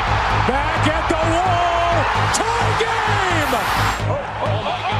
Back at the wall. Tie game. Oh, oh, oh,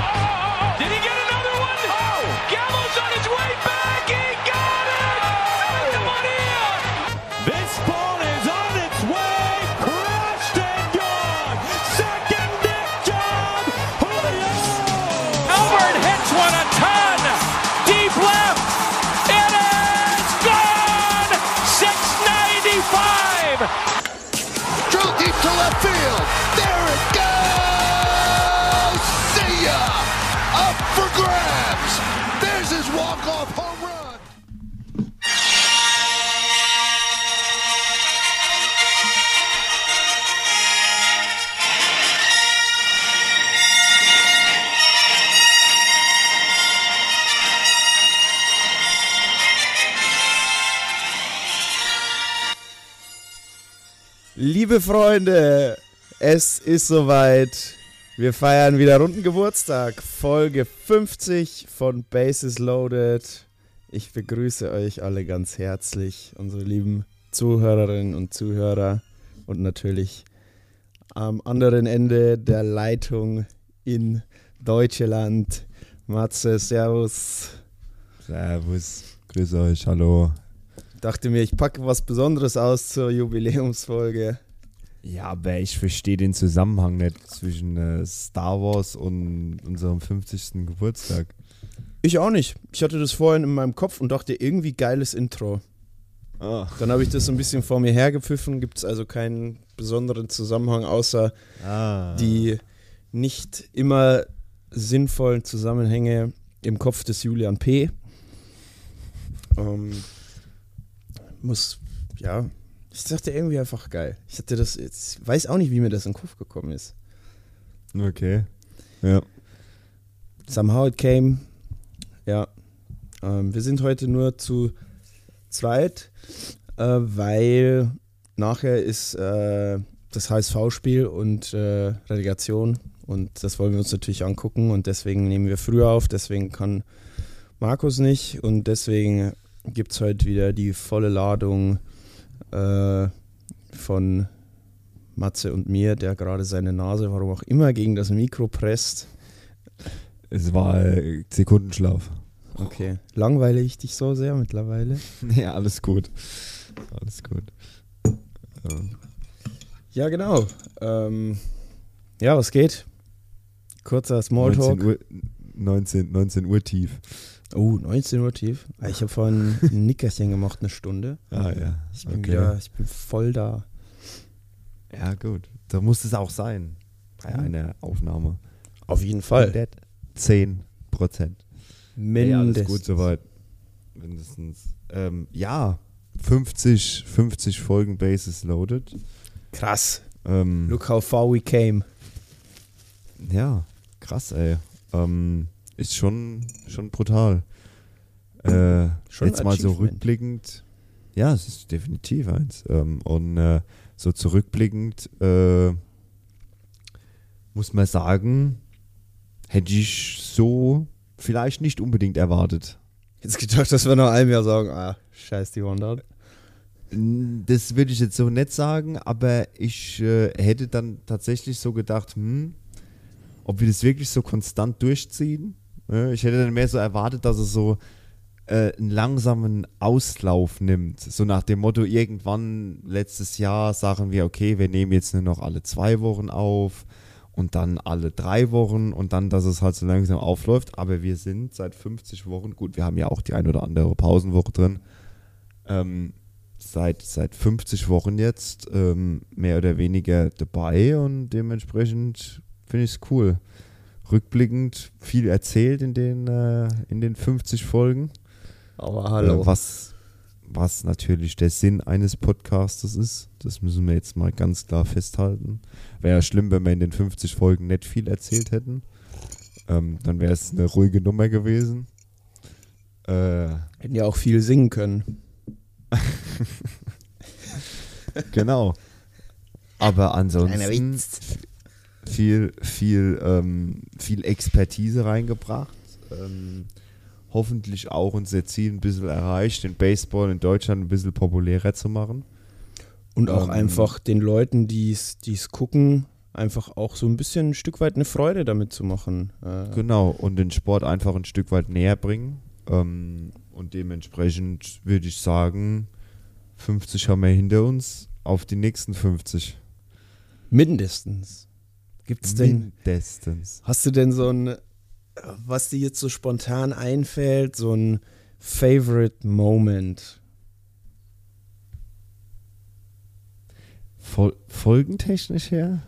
Liebe Freunde, es ist soweit. Wir feiern wieder runden Geburtstag. Folge 50 von Bases Loaded. Ich begrüße euch alle ganz herzlich, unsere lieben Zuhörerinnen und Zuhörer. Und natürlich am anderen Ende der Leitung in Deutschland. Matze, Servus. Servus, grüß euch, hallo. Dachte mir, ich packe was Besonderes aus zur Jubiläumsfolge. Ja, aber ich verstehe den Zusammenhang nicht zwischen äh, Star Wars und unserem 50. Geburtstag. Ich auch nicht. Ich hatte das vorhin in meinem Kopf und dachte, irgendwie geiles Intro. Ah. Dann habe ich das so ein bisschen vor mir hergepfiffen. Gibt es also keinen besonderen Zusammenhang, außer Ah. die nicht immer sinnvollen Zusammenhänge im Kopf des Julian P. Ähm, muss, ja, ich dachte irgendwie einfach geil. Ich hatte das, jetzt weiß auch nicht, wie mir das in den Kopf gekommen ist. Okay. Ja. Somehow it came. Ja. Ähm, wir sind heute nur zu zweit, äh, weil nachher ist äh, das HSV-Spiel und äh, Relegation und das wollen wir uns natürlich angucken und deswegen nehmen wir früher auf, deswegen kann Markus nicht und deswegen gibt es heute wieder die volle Ladung äh, von Matze und mir, der gerade seine Nase, warum auch immer, gegen das Mikro presst. Es war äh, Sekundenschlaf. Okay. Langweile ich dich so sehr mittlerweile? ja, alles gut. Alles gut. Ähm, Ja, genau. Ähm, ja, was geht? Kurzer 19 Smalltalk. Uhr, 19, 19 Uhr tief. Oh, 19 Uhr tief. Ah, Ich habe vorhin ein Nickerchen gemacht, eine Stunde. Ah ja. Ich bin Okay. wieder, ich bin voll da. Ja, gut. Da muss es auch sein. Bei einer Aufnahme. Auf jeden Fall. 10 Prozent. Alles Mindestens. gut soweit. Mindestens. Ähm, ja, 50, 50 Folgen Bases loaded. Krass. Ähm, Look how far we came. Ja, krass, ey. Ähm, ist schon, schon brutal. Äh, Schon jetzt mal so rückblickend. Ja, es ist definitiv eins. Ähm, und äh, so zurückblickend äh, muss man sagen, hätte ich so vielleicht nicht unbedingt erwartet. Jetzt gedacht, dass wir nach einem Jahr sagen, ah, scheiß die 100. N- Das würde ich jetzt so nicht sagen, aber ich äh, hätte dann tatsächlich so gedacht, hm, ob wir das wirklich so konstant durchziehen. Äh, ich hätte dann mehr so erwartet, dass es so äh, einen langsamen Auslauf nimmt. So nach dem Motto, irgendwann letztes Jahr sagen wir, okay, wir nehmen jetzt nur noch alle zwei Wochen auf und dann alle drei Wochen und dann, dass es halt so langsam aufläuft. Aber wir sind seit 50 Wochen, gut, wir haben ja auch die ein oder andere Pausenwoche drin, ähm, seit, seit 50 Wochen jetzt ähm, mehr oder weniger dabei und dementsprechend finde ich es cool. Rückblickend viel erzählt in den, äh, in den 50 Folgen. Aber hallo. Äh, was, was natürlich der Sinn eines Podcastes ist. Das müssen wir jetzt mal ganz klar festhalten. Wäre ja schlimm, wenn wir in den 50 Folgen nicht viel erzählt hätten. Ähm, dann wäre es eine ruhige Nummer gewesen. Äh, Hätten ja auch viel singen können. genau. Aber ansonsten. Viel, viel, ähm, viel Expertise reingebracht. Ähm, hoffentlich auch unser Ziel ein bisschen erreicht, den Baseball in Deutschland ein bisschen populärer zu machen. Und auch Ähm, einfach den Leuten, die es gucken, einfach auch so ein bisschen ein Stück weit eine Freude damit zu machen. Äh, Genau, und den Sport einfach ein Stück weit näher bringen. Ähm, und dementsprechend würde ich sagen, 50 haben wir hinter uns, auf die nächsten 50. mindestens. Gibt's denn, Mindestens. hast du denn so ein, was dir jetzt so spontan einfällt, so ein Favorite Moment? Fol folgentechnisch her?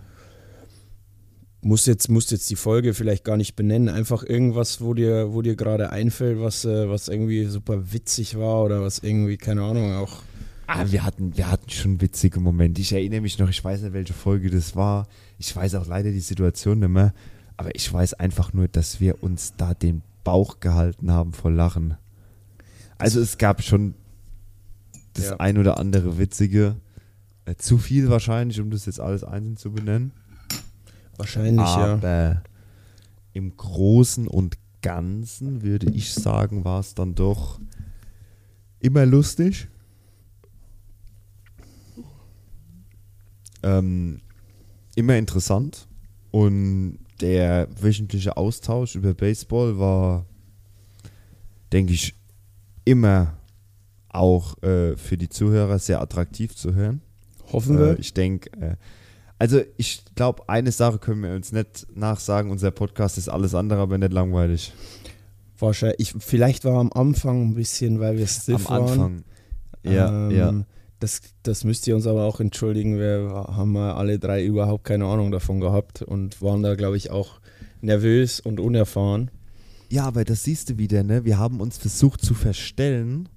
Muss jetzt, musst jetzt die Folge vielleicht gar nicht benennen, einfach irgendwas, wo dir, wo dir gerade einfällt, was, äh, was irgendwie super witzig war oder was irgendwie, keine Ahnung, auch. Ah, wir hatten, wir hatten schon witzige Momente. Ich erinnere mich noch, ich weiß nicht, welche Folge das war. Ich weiß auch leider die Situation nicht mehr. Aber ich weiß einfach nur, dass wir uns da den Bauch gehalten haben vor Lachen. Also es gab schon das Ja. ein oder andere witzige. Äh, zu viel wahrscheinlich, um das jetzt alles einzeln zu benennen. Wahrscheinlich, ja. Aber im Großen und Ganzen würde ich sagen, war es dann doch immer lustig. Ähm, immer interessant. Und der wöchentliche Austausch über Baseball war, denke ich, immer auch äh, für die Zuhörer sehr attraktiv zu hören. Hoffen wir. Äh, ich denke, äh, also ich glaube, eine Sache können wir uns nicht nachsagen, unser Podcast ist alles andere, aber nicht langweilig. Wahrscheinlich. Ich, vielleicht war am Anfang ein bisschen, weil wir stiff Am Anfang. waren. Ja, Ähm, ja. Das, das müsst ihr uns aber auch entschuldigen. Wir haben mal alle drei überhaupt keine Ahnung davon gehabt und waren da, glaube ich, auch nervös und unerfahren. Ja, aber das siehst du wieder, ne? Wir haben uns versucht zu verstellen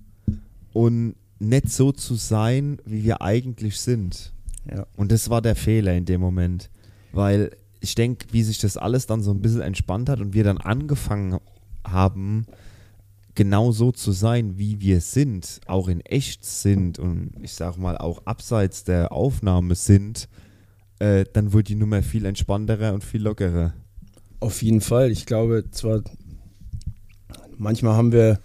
und nicht so zu sein, wie wir eigentlich sind. Ja. Und das war der Fehler in dem Moment. Weil ich denke, wie sich das alles dann so ein bisschen entspannt hat und wir dann angefangen haben, genau so zu sein, wie wir sind, auch in echt sind und ich sag mal auch abseits der Aufnahme sind, äh, dann wurde die Nummer viel entspannter und viel lockerer. Auf jeden Fall. Ich glaube, zwar manchmal haben wir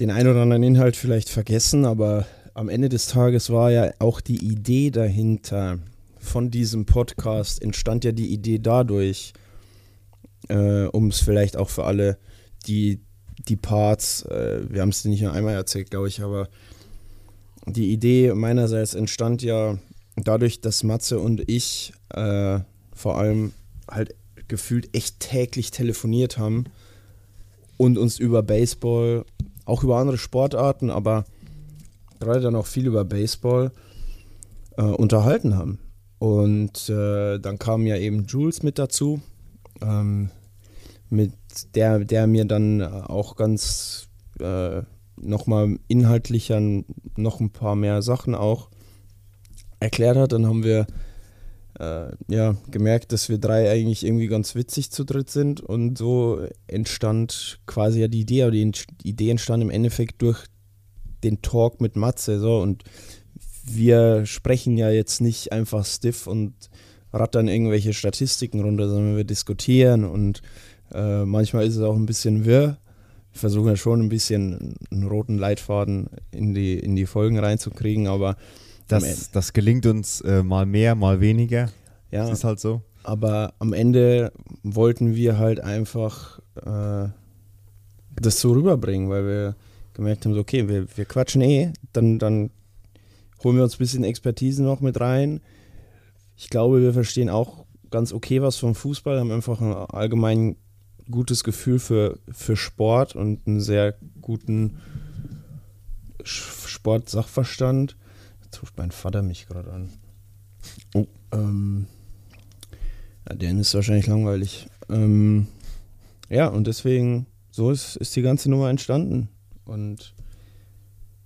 den ein oder anderen Inhalt vielleicht vergessen, aber am Ende des Tages war ja auch die Idee dahinter von diesem Podcast, entstand ja die Idee dadurch, äh, um es vielleicht auch für alle, die die Parts, äh, wir haben es nicht nur einmal erzählt, glaube ich, aber die Idee meinerseits entstand ja dadurch, dass Matze und ich äh, vor allem halt gefühlt echt täglich telefoniert haben und uns über Baseball, auch über andere Sportarten, aber gerade dann auch viel über Baseball äh, unterhalten haben. Und äh, dann kam ja eben Jules mit dazu, ähm, mit der, der mir dann auch ganz äh, nochmal inhaltlicher noch ein paar mehr Sachen auch erklärt hat. Dann haben wir äh, ja, gemerkt, dass wir drei eigentlich irgendwie ganz witzig zu dritt sind. Und so entstand quasi ja die Idee, aber die, Idee entstand im Endeffekt durch den Talk mit Matze. So und wir sprechen ja jetzt nicht einfach stiff und rattern irgendwelche Statistiken runter, sondern wir diskutieren und äh, manchmal ist es auch ein bisschen wirr. Wir versuchen ja schon ein bisschen einen roten Leitfaden in die, in die Folgen reinzukriegen, aber am Ende- Das, das gelingt uns äh, mal mehr, mal weniger. ja, Das ist halt so. aber am Ende wollten wir halt einfach äh, das so rüberbringen, weil wir gemerkt haben, so, okay, wir, wir quatschen eh, dann, dann holen wir uns ein bisschen Expertise noch mit rein. Ich glaube, wir verstehen auch ganz okay was vom Fußball, haben einfach ein allgemein gutes Gefühl für, für Sport und einen sehr guten Sportsachverstand. Jetzt ruft mein Vater mich gerade an. Oh. Ähm, ja, denen ist wahrscheinlich langweilig. Ähm, ja, und deswegen, so ist, ist die ganze Nummer entstanden. Und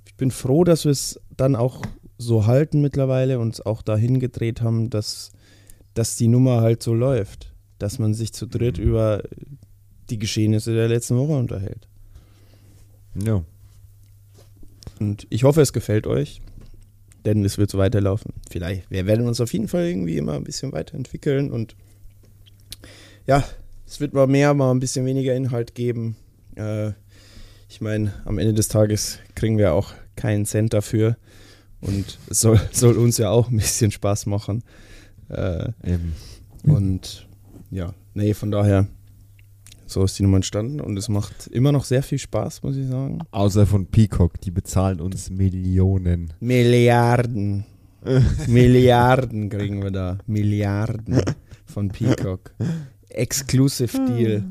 ich bin froh, dass wir es dann auch so halten mittlerweile und auch dahin gedreht haben, dass, dass die Nummer halt so läuft. Dass man sich zu dritt über die Geschehnisse der letzten Woche unterhält. Ja. Und ich hoffe, es gefällt euch, denn es wird so weiterlaufen. Vielleicht, wir werden uns auf jeden Fall irgendwie immer ein bisschen weiterentwickeln und ja, es wird mal mehr, mal ein bisschen weniger Inhalt geben. Äh, ich meine, am Ende des Tages kriegen wir auch keinen Cent dafür Und es soll, soll uns ja auch ein bisschen Spaß machen. Äh, Eben. und ja, nee, von daher, so ist die Nummer entstanden und es macht immer noch sehr viel Spaß, muss ich sagen. Außer von Peacock, die bezahlen uns Millionen. Milliarden. Milliarden kriegen wir da. Milliarden von Peacock. Exclusive Deal.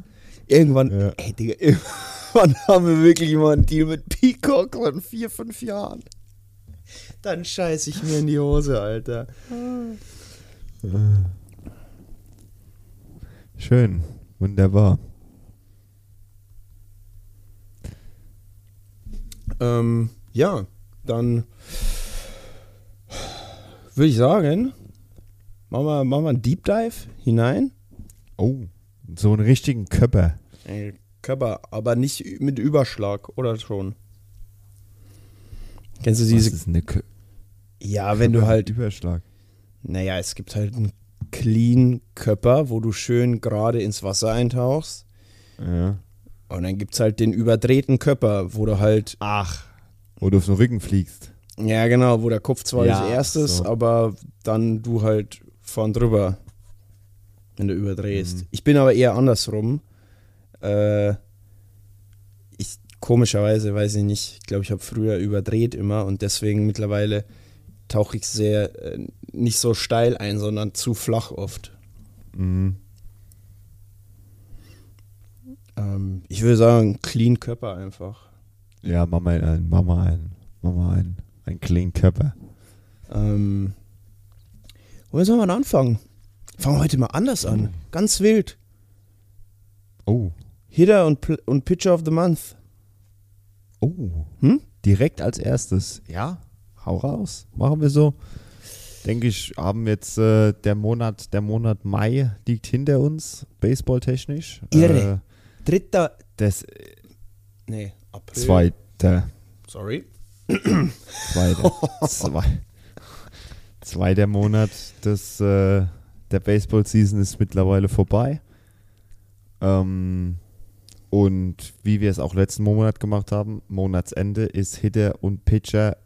Irgendwann, Ja. ey, Digga, irgendwann haben wir wirklich mal einen Deal mit Peacock von vier, fünf Jahren. Dann scheiße ich mir in die Hose, Alter. Schön. Wunderbar. Ähm, ja, dann würde ich sagen, machen wir, machen wir einen Deep Dive hinein. Oh, so einen richtigen Köpper. Ey, Körper, aber nicht mit Überschlag, oder schon? Kennst du Was diese? ist eine Kö Ja, wenn du halt, Überschlag. naja, es gibt halt einen clean Körper, wo du schön gerade ins Wasser eintauchst. Ja. Und dann gibt es halt den überdrehten Körper, wo du halt, Ach. Wo du auf den Rücken fliegst. ja genau, wo der Kopf zwar Ja, als erstes, so. aber dann du halt vorn drüber, wenn du überdrehst. Mhm. Ich bin aber eher andersrum. Äh, ich, komischerweise, weiß ich nicht, ich glaube, ich habe früher überdreht immer und deswegen mittlerweile tauche ich sehr äh, nicht so steil ein, sondern zu flach oft. Mhm. Ähm, ich würde sagen, clean Körper einfach. Ja, mach mal einen, mach mal einen, mach mal einen, einen clean Körper. Ähm, wo sollen wir denn anfangen? Fangen wir heute mal anders an. Ganz wild. Oh. Hitter und, Pl- und Pitcher of the Month. Oh. Hm? Direkt als erstes. Ja, hau raus. Machen wir so. Denke ich, haben jetzt äh, der Monat, der Monat Mai liegt hinter uns, baseballtechnisch. Irre. Dritter. Äh, das Nee, April. zweite, Sorry. zweite, zwei, zweiter Monat des, äh, der Baseball-Season ist mittlerweile vorbei. Ähm, und wie wir es auch letzten Monat gemacht haben, Monatsende ist Hitter und Pitcher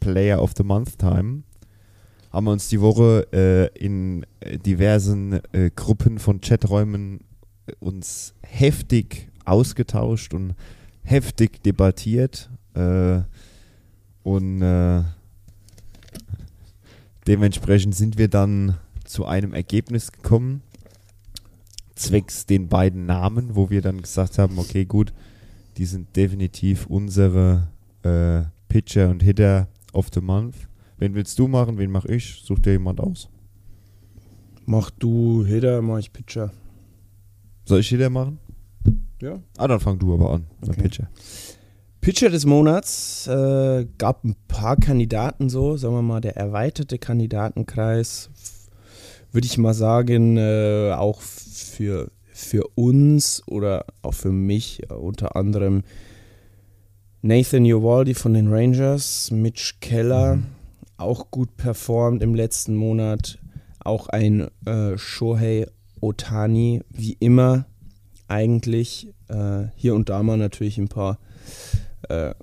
Player of the Month Time. Haben wir uns die Woche äh, in äh, diversen äh, Gruppen von Chaträumen äh, uns heftig ausgetauscht und heftig debattiert. Äh, und äh, dementsprechend sind wir dann zu einem Ergebnis gekommen, zwecks den beiden Namen, wo wir dann gesagt haben, okay, gut, die sind definitiv unsere äh, Pitcher und Hitter of the Month. Wen willst du machen? Wen mach ich? Such dir jemand aus. Mach du Hitter, mach ich Pitcher. Soll ich Hitter machen? Ja. Ah, dann fang du aber an. Okay. Pitcher. Pitcher des Monats äh, gab ein paar Kandidaten so, sagen wir mal, der erweiterte Kandidatenkreis, würde ich mal sagen, äh, auch für, für uns oder auch für mich äh, unter anderem Nathan Uvaldi von den Rangers, Mitch Keller, auch gut performt im letzten Monat, auch ein äh, Shohei Otani, wie immer eigentlich, äh, hier und da mal natürlich ein paar äh,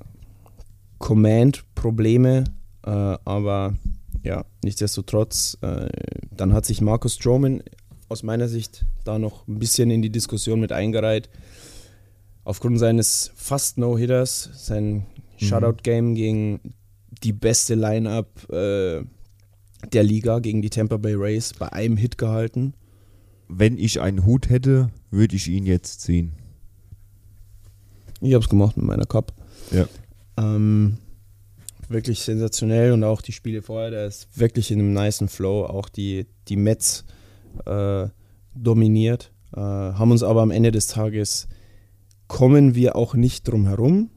Command-Probleme, äh, aber ja, nichtsdestotrotz, äh, dann hat sich Marcus Stroman aus meiner Sicht da noch ein bisschen in die Diskussion mit eingereiht. Aufgrund seines fast No-Hitters, sein Shutout-Game gegen die beste Line-Up äh, der Liga, gegen die Tampa Bay Rays, bei einem Hit gehalten. Wenn ich einen Hut hätte, würde ich ihn jetzt ziehen. Ich habe es gemacht mit meiner Cup. Ja. Ähm, wirklich sensationell und auch die Spiele vorher, der ist wirklich in einem nicen Flow. Auch die, die Mets äh, dominiert, äh, haben uns aber am Ende des Tages kommen wir auch nicht drum herum,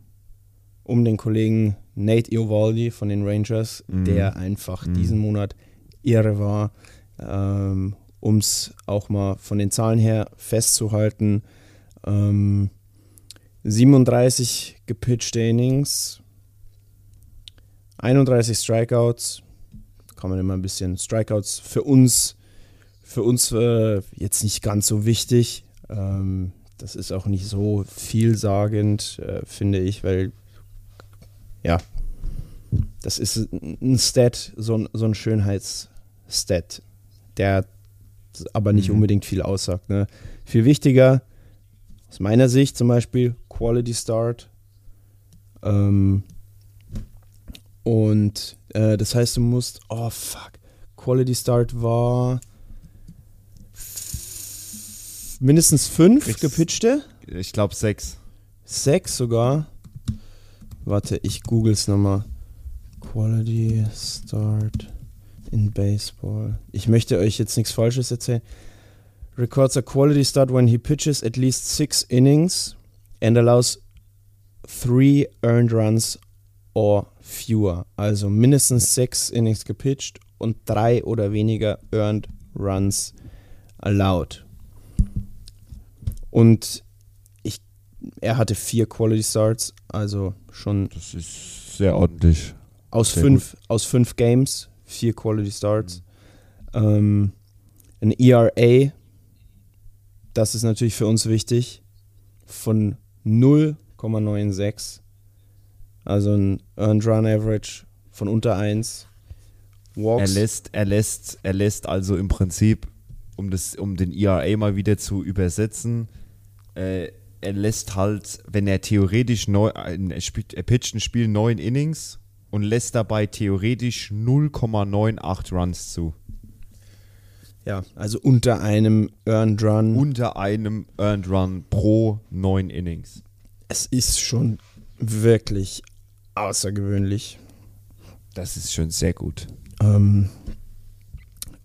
um den Kollegen Nate Iovaldi von den Rangers, Mhm. der einfach Mhm. diesen Monat irre war, ähm, um es auch mal von den Zahlen her festzuhalten. Ähm, 37 gepitchte Innings, 31 Strikeouts. Kann man immer ein bisschen Strikeouts für uns, für uns äh, jetzt nicht ganz so wichtig. Ähm, das ist auch nicht so vielsagend, äh, finde ich, weil ja, das ist ein Stat, so ein, so ein Schönheitsstat, der aber nicht Mhm. unbedingt viel aussagt. Ne? Viel wichtiger, aus meiner Sicht zum Beispiel, Quality Start. Ähm, und äh, das heißt, du musst, oh fuck, Quality Start war mindestens fünf Kriegst- gepitchte, Ich glaube sechs. sechs sogar. Warte, ich google's nochmal. Quality Start in Baseball. Ich möchte euch jetzt nichts Falsches erzählen. Records a quality start when he pitches at least six innings and allows three earned runs or fewer. Also mindestens sechs Innings gepitcht und drei oder weniger earned runs allowed. Und ich, er hatte vier Quality Starts, also schon Das ist sehr ordentlich. aus Sehr fünf, aus fünf Games, vier Quality Starts. Ähm, ein ERA, das ist natürlich für uns wichtig, von 0,96. Also ein Earned Run Average von unter 1. Er Walks. lässt, er lässt, er lässt also im Prinzip, um das, um den ERA mal wieder zu übersetzen, äh, er lässt halt, wenn er theoretisch neu, ein- er, spielt, er pitcht ein Spiel neun Innings und lässt dabei theoretisch 0,98 Runs zu. Ja, also unter einem Earned Run. Unter einem Earned Run pro neun Innings. es ist schon wirklich außergewöhnlich. Das ist schon sehr gut. Ähm,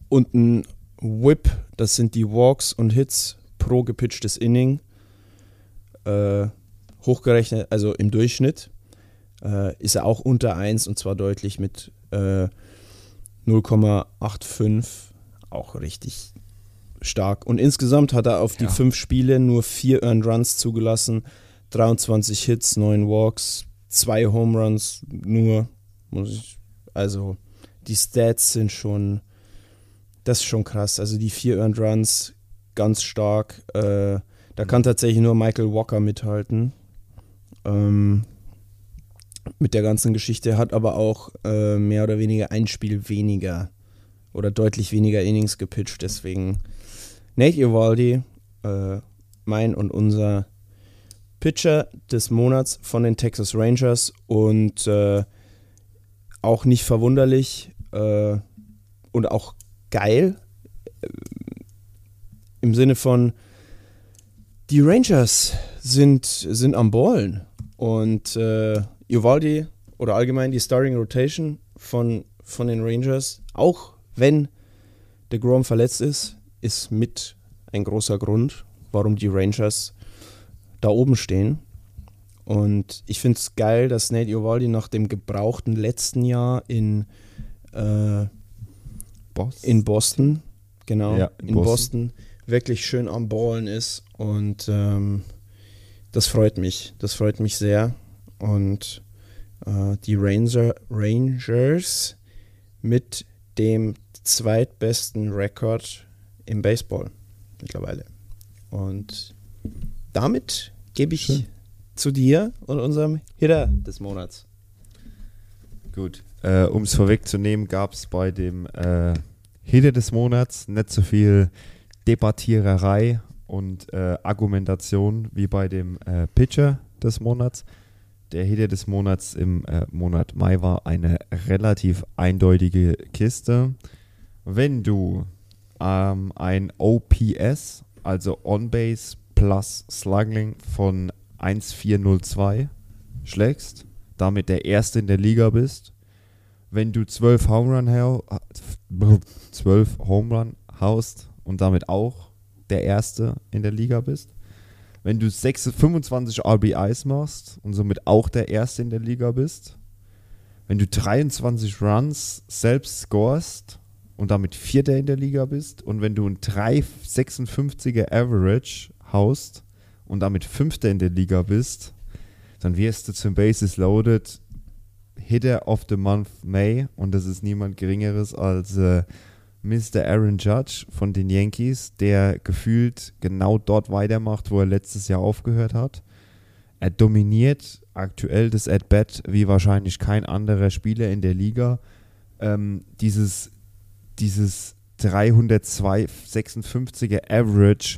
und ein Whip, das sind die Walks und Hits pro gepitchtes Inning. Äh, hochgerechnet, also im Durchschnitt, äh, ist er auch unter 1 und zwar deutlich mit äh, 0,85. Auch richtig stark. Und insgesamt hat er auf die Ja. fünf Spiele nur vier Earned Runs zugelassen, 23 Hits, 9 Walks, zwei Home Runs nur. Muss ich, also die Stats sind schon, das ist schon krass. Also die vier Earned Runs ganz stark. Äh, da kann tatsächlich nur Michael Walker mithalten. Ähm, mit der ganzen Geschichte hat aber auch äh, mehr oder weniger ein Spiel weniger oder deutlich weniger Innings gepitcht. Deswegen Nate Eovaldi, äh, mein und unser Pitcher des Monats von den Texas Rangers und äh, auch nicht verwunderlich äh, und auch geil äh, im Sinne von die Rangers sind, sind am Ballen und äh, Uvaldi oder allgemein die Starting Rotation von, von den Rangers, auch wenn der Grom verletzt ist, ist mit ein großer Grund, warum die Rangers da oben stehen. Und ich finde es geil, dass Nate Uvaldi nach dem gebrauchten letzten Jahr in, äh, Boss. in Boston, genau, Ja, in, in Boston. wirklich schön am Ballen ist. Und ähm, das freut mich. Das freut mich sehr. Und äh, die Ranger, Rangers mit dem zweitbesten Rekord im Baseball mittlerweile. Und damit gebe ich Schön. zu dir und unserem Hitter des Monats. Gut. Äh, um es vorwegzunehmen, gab es bei dem äh, Hitter des Monats nicht so viel Debattiererei und äh, Argumentation wie bei dem äh, Pitcher des Monats. Der Hitter des Monats im äh, Monat Mai war eine relativ eindeutige Kiste. Wenn du ähm, ein OPS, also On-Base plus Slugging von 1402 schlägst, damit der Erste in der Liga bist, wenn du 12 Home Run, hau- 12 Home Run haust und damit auch der Erste in der Liga bist, wenn du 6, 25 RBIs machst und somit auch der Erste in der Liga bist, wenn du 23 Runs selbst scorest und damit Vierter in der Liga bist und wenn du ein 3,56er Average haust und damit Fünfter in der Liga bist, dann wirst du zum Bases Loaded Hitter of the Month May und das ist niemand Geringeres als äh, Mr. Aaron Judge von den Yankees, der gefühlt genau dort weitermacht, wo er letztes Jahr aufgehört hat. Er dominiert aktuell das At-Bat wie wahrscheinlich kein anderer Spieler in der Liga. Ähm, dieses, dieses 356er Average,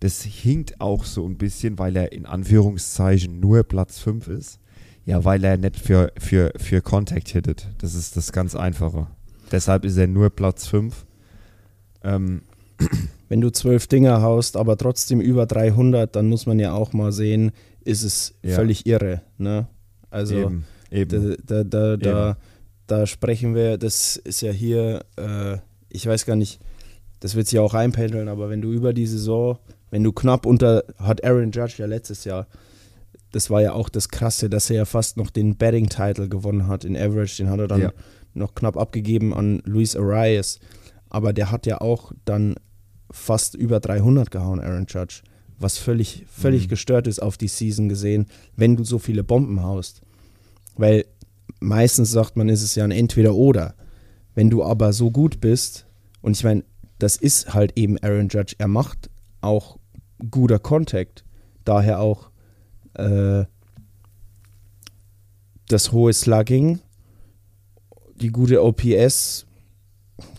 das hinkt auch so ein bisschen, weil er in Anführungszeichen nur Platz 5 ist. Ja, weil er nicht für, für, für Contact hittet. Das ist das ganz Einfache. Deshalb ist er nur Platz 5. Ähm, Wenn du zwölf Dinger haust, aber trotzdem über 300, dann muss man ja auch mal sehen, ist es Ja. völlig irre. Ne? Also eben, eben. Da, da, da, da, da sprechen wir, das ist ja hier, äh, ich weiß gar nicht, das wird sich auch einpendeln, aber wenn du über die Saison, wenn du knapp unter, hat Aaron Judge ja letztes Jahr, das war ja auch das Krasse, dass er ja fast noch den Batting-Title gewonnen hat in Average, den hat er dann Ja. Noch knapp abgegeben an Luis Arias, aber der hat ja auch dann fast über 300 gehauen, Aaron Judge, was völlig, völlig Mhm. gestört ist auf die Season gesehen, wenn du so viele Bomben haust. Weil meistens sagt man, ist es ja ein Entweder-Oder. Wenn du aber so gut bist, und ich meine, das ist halt eben Aaron Judge, er macht auch guter Contact, daher auch äh, das hohe Slugging, die gute OPS,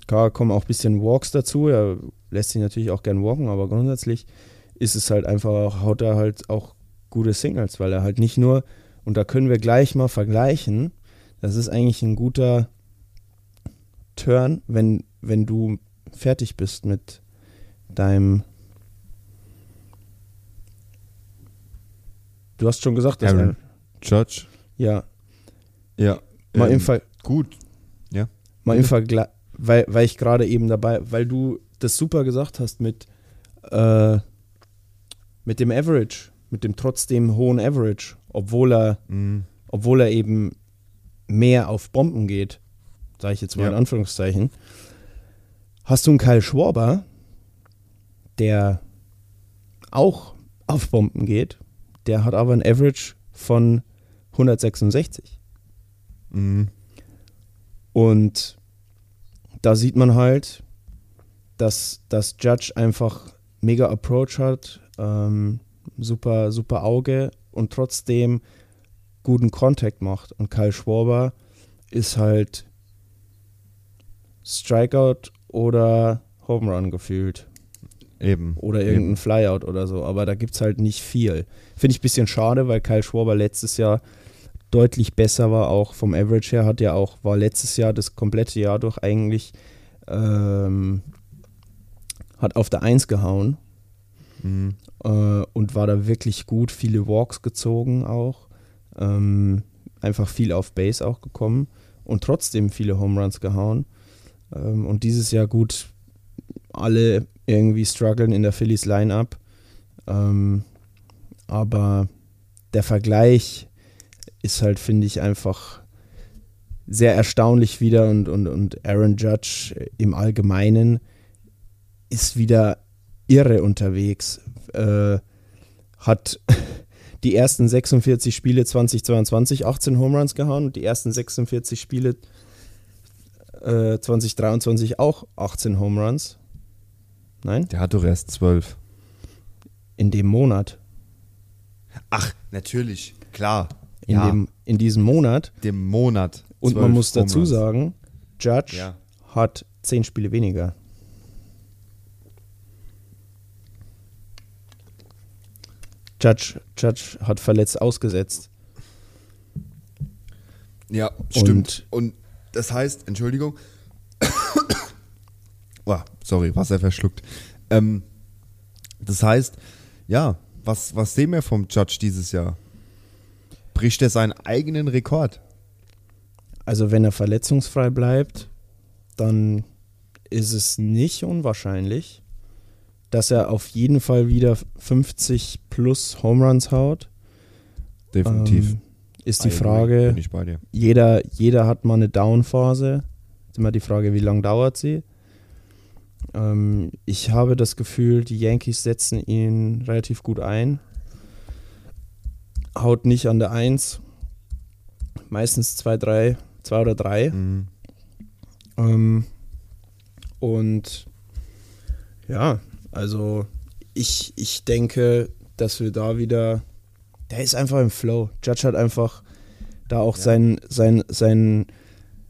klar kommen auch ein bisschen Walks dazu, er lässt sich natürlich auch gern walken, aber grundsätzlich ist es halt einfach, auch- haut er halt auch gute Singles, weil er halt nicht nur, und da können wir gleich mal vergleichen, das ist eigentlich ein guter Turn, wenn, wenn du fertig bist mit deinem. Du hast schon gesagt, dass Aaron. Judge. ja, Ja. mal ähm, im Ver Gut. Mal im Bitte? Vergleich, weil, weil ich gerade eben dabei, weil du das super gesagt hast mit, äh, mit dem Average, mit dem trotzdem hohen Average, obwohl er, Mhm. obwohl er eben mehr auf Bomben geht, sage ich jetzt mal Ja. in Anführungszeichen, hast du einen Kyle Schwarber, der auch auf Bomben geht, der hat aber ein Average von 166. Mhm. Und da sieht man halt, dass das Judge einfach mega Approach hat, ähm, super, super Auge und trotzdem guten Contact macht. Und Kyle Schwarber ist halt Strikeout oder Home Run gefühlt. Eben. Oder irgendein Flyout oder so. Aber da gibt es halt nicht viel. Finde ich ein bisschen schade, weil Kyle Schwarber letztes Jahr deutlich besser war, auch vom Average her, hat ja auch, war letztes Jahr das komplette Jahr durch eigentlich, ähm, hat auf der Eins gehauen Mhm. äh, und war da wirklich gut, viele Walks gezogen auch, ähm, einfach viel auf Base auch gekommen und trotzdem viele Home Runs gehauen. Ähm, und dieses Jahr gut, alle irgendwie strugglen in der Phillies Lineup. Ähm, aber der Vergleich ist halt, finde ich, einfach sehr erstaunlich wieder und, und, und Aaron Judge im Allgemeinen ist wieder irre unterwegs. Äh, hat die ersten 46 Spiele 2022 18 Home Runs gehauen und die ersten 46 Spiele äh, 2023 auch 18 Home Runs. Nein? Der hat doch erst zwölf. In dem Monat. Ach, natürlich. Klar. In, ja, dem, in diesem Monat. dem Monat. Und man muss dazu Home Runs. sagen, Judge Ja. hat 10 Spiele weniger. Judge, Judge hat verletzt ausgesetzt. Ja, stimmt. Und, das heißt, Entschuldigung. oh, sorry, Wasser verschluckt. Ähm, das heißt, ja, was, was sehen wir vom Judge dieses Jahr? Bricht er seinen eigenen Rekord? Also wenn er verletzungsfrei bleibt, dann ist es nicht unwahrscheinlich, dass er auf jeden Fall wieder 50 plus Home Runs haut. Definitiv. Ähm, ist die Bin Frage, ich bei dir. jeder, jeder hat mal eine Down-Phase. Ist immer die Frage, wie lange dauert sie. Ähm, ich habe das Gefühl, die Yankees setzen ihn relativ gut ein. Haut nicht an der 1. Meistens 2, 3, 2 oder 3. Mhm. Ähm, und ja, also ich, ich denke, dass wir da wieder, der ist einfach im Flow. Judge hat einfach da auch seinen sein, sein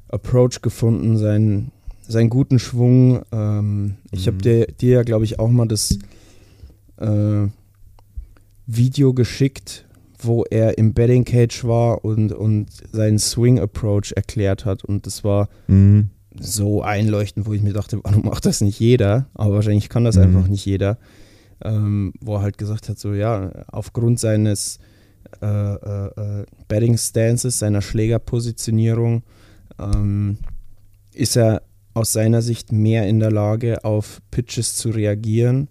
Approach gefunden, seinen, seinen guten Schwung. Ähm, Ich habe Mhm. dir, dir ja, glaube ich, auch mal das äh, Video geschickt, wo er im Betting Cage war und, und seinen Swing Approach erklärt hat. Und das war Mhm. so einleuchtend, wo ich mir dachte, warum macht das nicht jeder? Aber wahrscheinlich kann das Mhm. einfach nicht jeder. Ähm, wo er halt gesagt hat, so ja, aufgrund seines äh, äh, äh, Betting Stances, seiner Schlägerpositionierung, ähm, ist er aus seiner Sicht mehr in der Lage, auf Pitches zu reagieren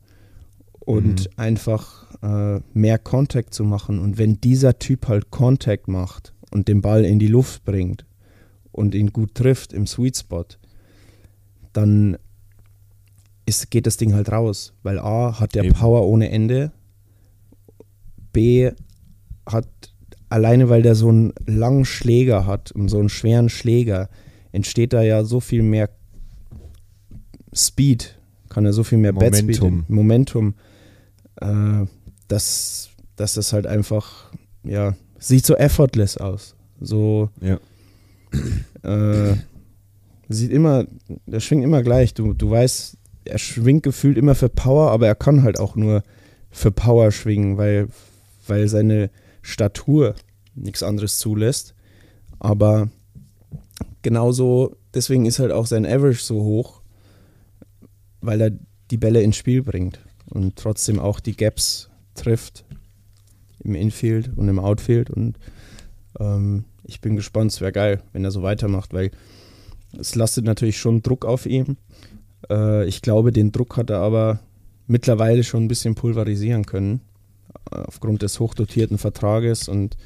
und Mhm. einfach äh, mehr Contact zu machen. Und wenn dieser Typ halt Contact macht und den Ball in die Luft bringt und ihn gut trifft im Sweet Spot, dann ist, geht das Ding halt raus. Weil A hat der Eben. Power ohne Ende, B hat alleine weil der so einen langen Schläger hat und so einen schweren Schläger, entsteht da ja so viel mehr Speed, kann er so viel mehr Batspeed, Momentum. Momentum, äh, dass, dass das halt einfach, ja, sieht so effortless aus. So, Ja. äh, sieht immer, der schwingt immer gleich. Du, du weißt, er schwingt gefühlt immer für Power, aber er kann halt auch nur für Power schwingen, weil, weil seine Statur nichts anderes zulässt. Aber genauso, deswegen ist halt auch sein Average so hoch, weil er die Bälle ins Spiel bringt und trotzdem auch die Gaps trifft im Infield und im Outfield. Und ähm, ich bin gespannt, es wäre geil, wenn er so weitermacht, weil es lastet natürlich schon Druck auf ihm. Äh, ich glaube, den Druck hat er aber mittlerweile schon ein bisschen pulverisieren können, äh, aufgrund des hochdotierten Vertrages und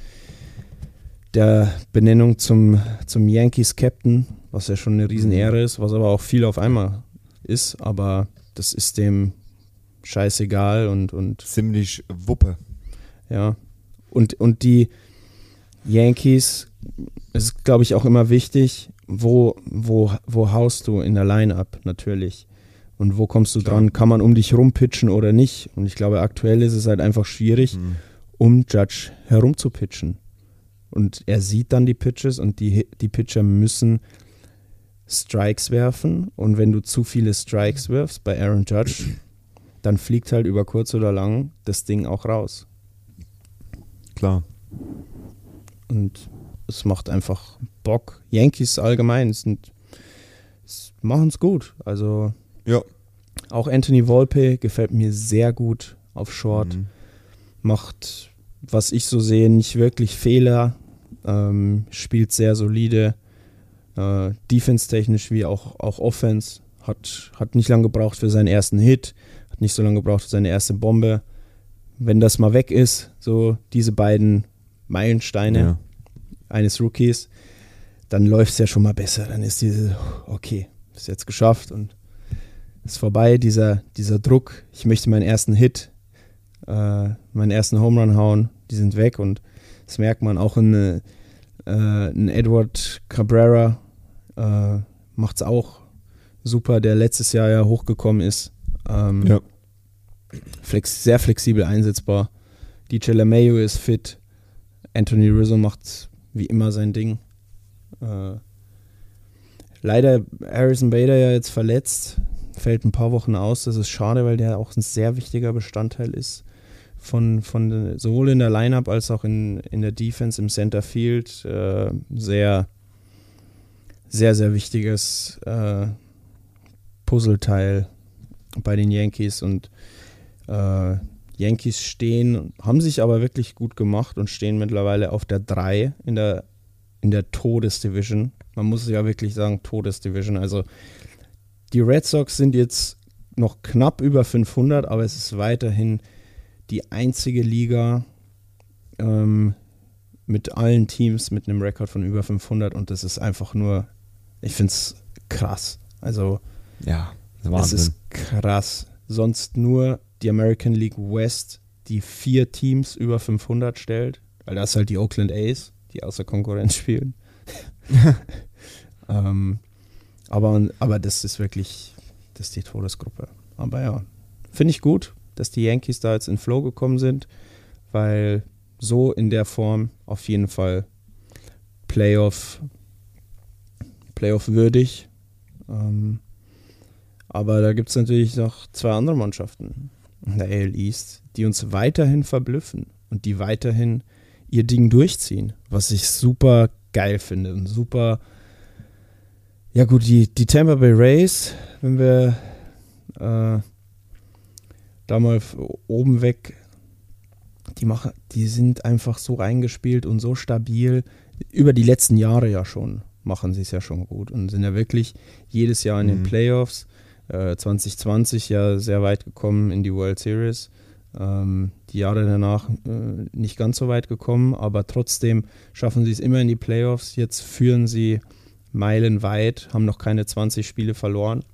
der Benennung zum, zum Yankees Captain, was ja schon eine Riesenehre ist, was aber auch viel auf einmal ist, aber das ist dem scheißegal und, und Ziemlich Wuppe. ja. Und, und die Yankees, es ist, glaube ich, auch immer wichtig, wo, wo, wo haust du in der Line-Up natürlich. Und wo kommst du Klar. dran? Kann man um dich rumpitchen oder nicht? Und ich glaube, aktuell ist es halt einfach schwierig, Mhm. um Judge herum zu pitchen. Und er sieht dann die Pitches und die, die Pitcher müssen Strikes werfen. Und wenn du zu viele Strikes wirfst bei Aaron Judge, dann fliegt halt über kurz oder lang das Ding auch raus. Klar. Und es macht einfach Bock. Yankees allgemein sind machen es gut. Also Ja. auch Anthony Volpe gefällt mir sehr gut auf Short. Mhm. Macht, was ich so sehe, nicht wirklich Fehler. Ähm, spielt sehr solide. Äh, Defense-technisch wie auch, auch Offense. Hat, hat nicht lange gebraucht für seinen ersten Hit. Nicht so lange gebraucht für seine erste Bombe. Wenn das mal weg ist, so diese beiden Meilensteine Ja. eines Rookies, dann läuft es ja schon mal besser. Dann ist diese, okay, ist jetzt geschafft und ist vorbei, dieser, dieser Druck. Ich möchte meinen ersten Hit, äh, meinen ersten Home Run hauen, die sind weg und das merkt man auch in, äh, in Edward Cabrera äh, macht es auch super, der letztes Jahr ja hochgekommen ist. Ähm, Ja. flex, sehr flexibel einsetzbar. DJ LeMayo ist fit. Anthony Rizzo macht wie immer sein Ding. Äh, leider Harrison Bader ja jetzt verletzt, fällt ein paar Wochen aus. Das ist schade, weil der auch ein sehr wichtiger Bestandteil ist von, von sowohl in der Lineup als auch in, in der Defense im Center Field. Äh, sehr, sehr, sehr wichtiges äh, Puzzleteil bei den Yankees und äh, Yankees stehen, haben sich aber wirklich gut gemacht und stehen mittlerweile auf der 3 in der, in der Todesdivision. Man muss ja wirklich sagen, Todesdivision. Also die Red Sox sind jetzt noch knapp über 500, aber es ist weiterhin die einzige Liga ähm, mit allen Teams mit einem Rekord von über 500 und das ist einfach nur, ich finde es krass. Also Ja. Das ist Wahnsinn. krass. Sonst nur die American League West, die vier Teams über 500 stellt. Weil das halt die Oakland A's, die außer Konkurrenz spielen. ähm, aber, aber das ist wirklich, das ist die Todesgruppe. Aber ja, finde ich gut, dass die Yankees da jetzt in Flow gekommen sind, weil so in der Form auf jeden Fall Playoff, Playoff würdig. Ähm, aber da gibt es natürlich noch zwei andere Mannschaften in der AL East, die uns weiterhin verblüffen und die weiterhin ihr Ding durchziehen, was ich super geil finde und super. Ja, gut, die, die Tampa Bay Rays, wenn wir äh, da mal oben weg, die, machen, die sind einfach so eingespielt und so stabil. Über die letzten Jahre ja schon machen sie es ja schon gut und sind ja wirklich jedes Jahr in den Mhm. Playoffs. Äh, 2020 ja sehr weit gekommen in die World Series. Ähm, die Jahre danach äh, nicht ganz so weit gekommen, aber trotzdem schaffen sie es immer in die Playoffs. Jetzt führen sie meilenweit, haben noch keine 20 Spiele verloren.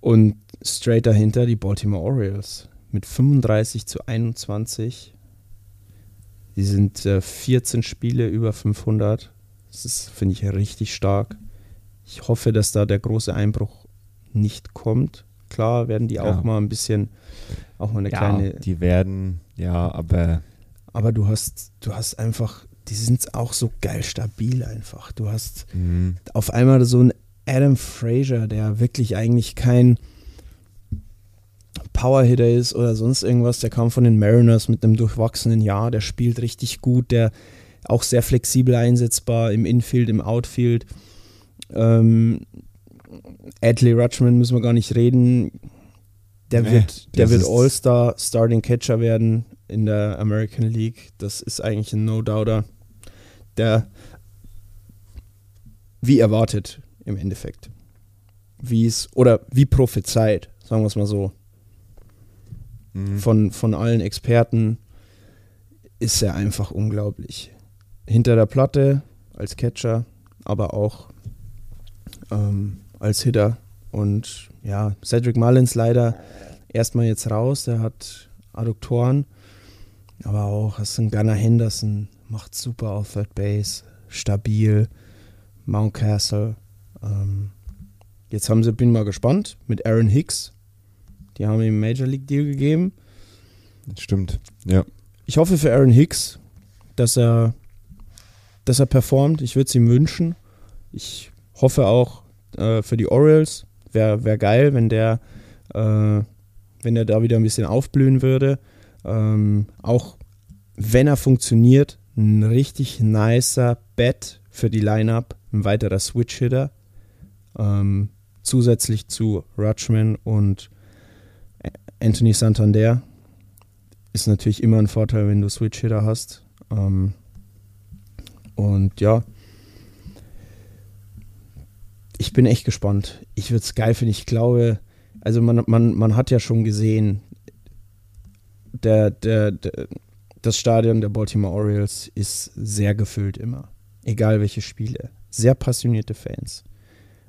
Und straight dahinter die Baltimore Orioles mit 35 zu 21. Die sind äh, 14 Spiele über 500. Das finde ich, richtig stark. Ich hoffe, dass da der große Einbruch nicht kommt. Klar werden die Ja. auch mal ein bisschen, auch mal eine kleine die werden, ja, aber aber du hast, du hast einfach, die sind auch so geil stabil einfach. Du hast mh, auf einmal so einen Adam Frazier, der wirklich eigentlich kein Powerhitter ist oder sonst irgendwas. Der kam von den Mariners mit einem durchwachsenen Jahr. Der spielt richtig gut, der auch sehr flexibel einsetzbar im Infield, im Outfield. Ähm, Adley Rutschman müssen wir gar nicht reden. Der Nee, wird, der wird All-Star Starting Catcher werden in der American League. Das ist eigentlich ein No-Doubter. Der wie erwartet im Endeffekt. Wie es, oder wie prophezeit, sagen wir es mal so. mh, Von, von allen Experten ist er einfach unglaublich. Hinter der Platte als Catcher, aber auch ähm, als Hitter. Und ja, Cedric Mullins leider erstmal jetzt raus. Der hat Adduktoren. Aber auch hast du Gunnar Henderson, macht super auf Third Base, stabil. Mountcastle. Ähm, jetzt haben sie, bin mal gespannt, mit Aaron Hicks. Die haben ihm Major League Deal gegeben. stimmt. Ja. Ich hoffe für Aaron Hicks, dass er, dass er performt. Ich würde es ihm wünschen. Ich hoffe auch äh, für die Orioles. Wäre wär geil, wenn der, äh, wenn der da wieder ein bisschen aufblühen würde. Ähm, auch wenn er funktioniert, ein richtig nicer Bet für die Lineup, ein weiterer Switch-Hitter. Ähm, zusätzlich zu Rutschman und Anthony Santander ist natürlich immer ein Vorteil, wenn du Switch-Hitter hast. Ähm, und ja, ich bin echt gespannt. Ich würde es geil finden. Ich glaube, also man, man, man hat ja schon gesehen, der, der, der, das Stadion der Baltimore Orioles ist sehr gefüllt immer. Egal welche Spiele. Sehr passionierte Fans.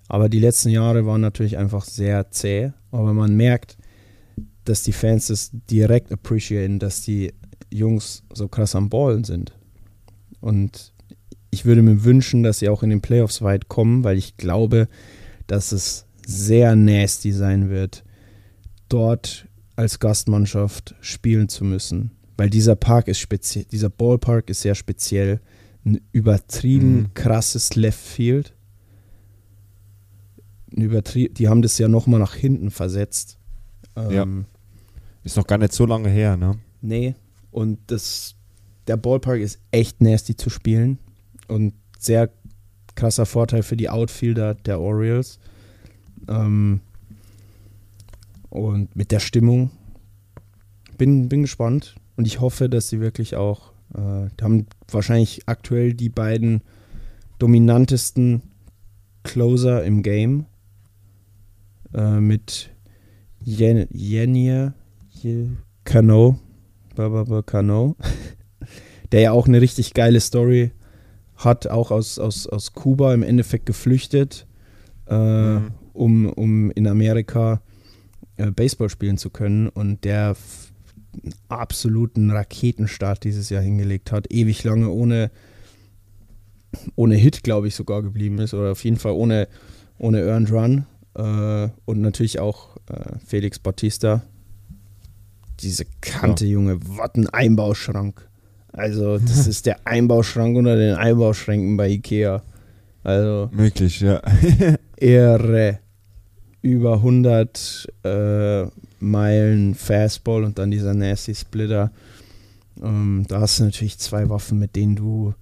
Aber die letzten Jahre waren natürlich einfach sehr zäh. Aber man merkt, dass die Fans es direkt appreciaten, dass die Jungs so krass am Ballen sind. Und ich würde mir wünschen, dass sie auch in den Playoffs weit kommen, weil ich glaube, dass es sehr nasty sein wird, dort als Gastmannschaft spielen zu müssen. Weil dieser Park ist speziell, dieser Ballpark ist sehr speziell. Ein übertrieben Mhm. krasses Left Field. Übertrie die haben das ja nochmal nach hinten versetzt. Ja. Ähm, Ist noch gar nicht so lange her, ne? Nee. Und das, der Ballpark ist echt nasty zu spielen. Und sehr krasser Vorteil für die Outfielder der Orioles. Ähm, und mit der Stimmung bin, bin gespannt. Und ich hoffe, dass sie wirklich auch, äh, haben wahrscheinlich aktuell die beiden dominantesten Closer im Game. Äh, mit Yen- Yenier Je- Cano, Cano, der ja auch eine richtig geile Story hat, auch aus, aus, aus Kuba im Endeffekt geflüchtet, äh, Mhm. um, um in Amerika äh, Baseball spielen zu können und der absoluten Raketenstart dieses Jahr hingelegt hat, ewig lange ohne, ohne Hit, glaube ich, sogar geblieben ist oder auf jeden Fall ohne, ohne Earned Run äh, und natürlich auch äh, Felix Bautista. Diese Kante, Junge, was ein Einbauschrank. Also, das ist der Einbauschrank unter den Einbauschränken bei Ikea. Also, Möglich, ja. irre. Über 100 äh, Meilen Fastball und dann dieser Nasty Splitter. Ähm, da hast du natürlich zwei Waffen, mit denen du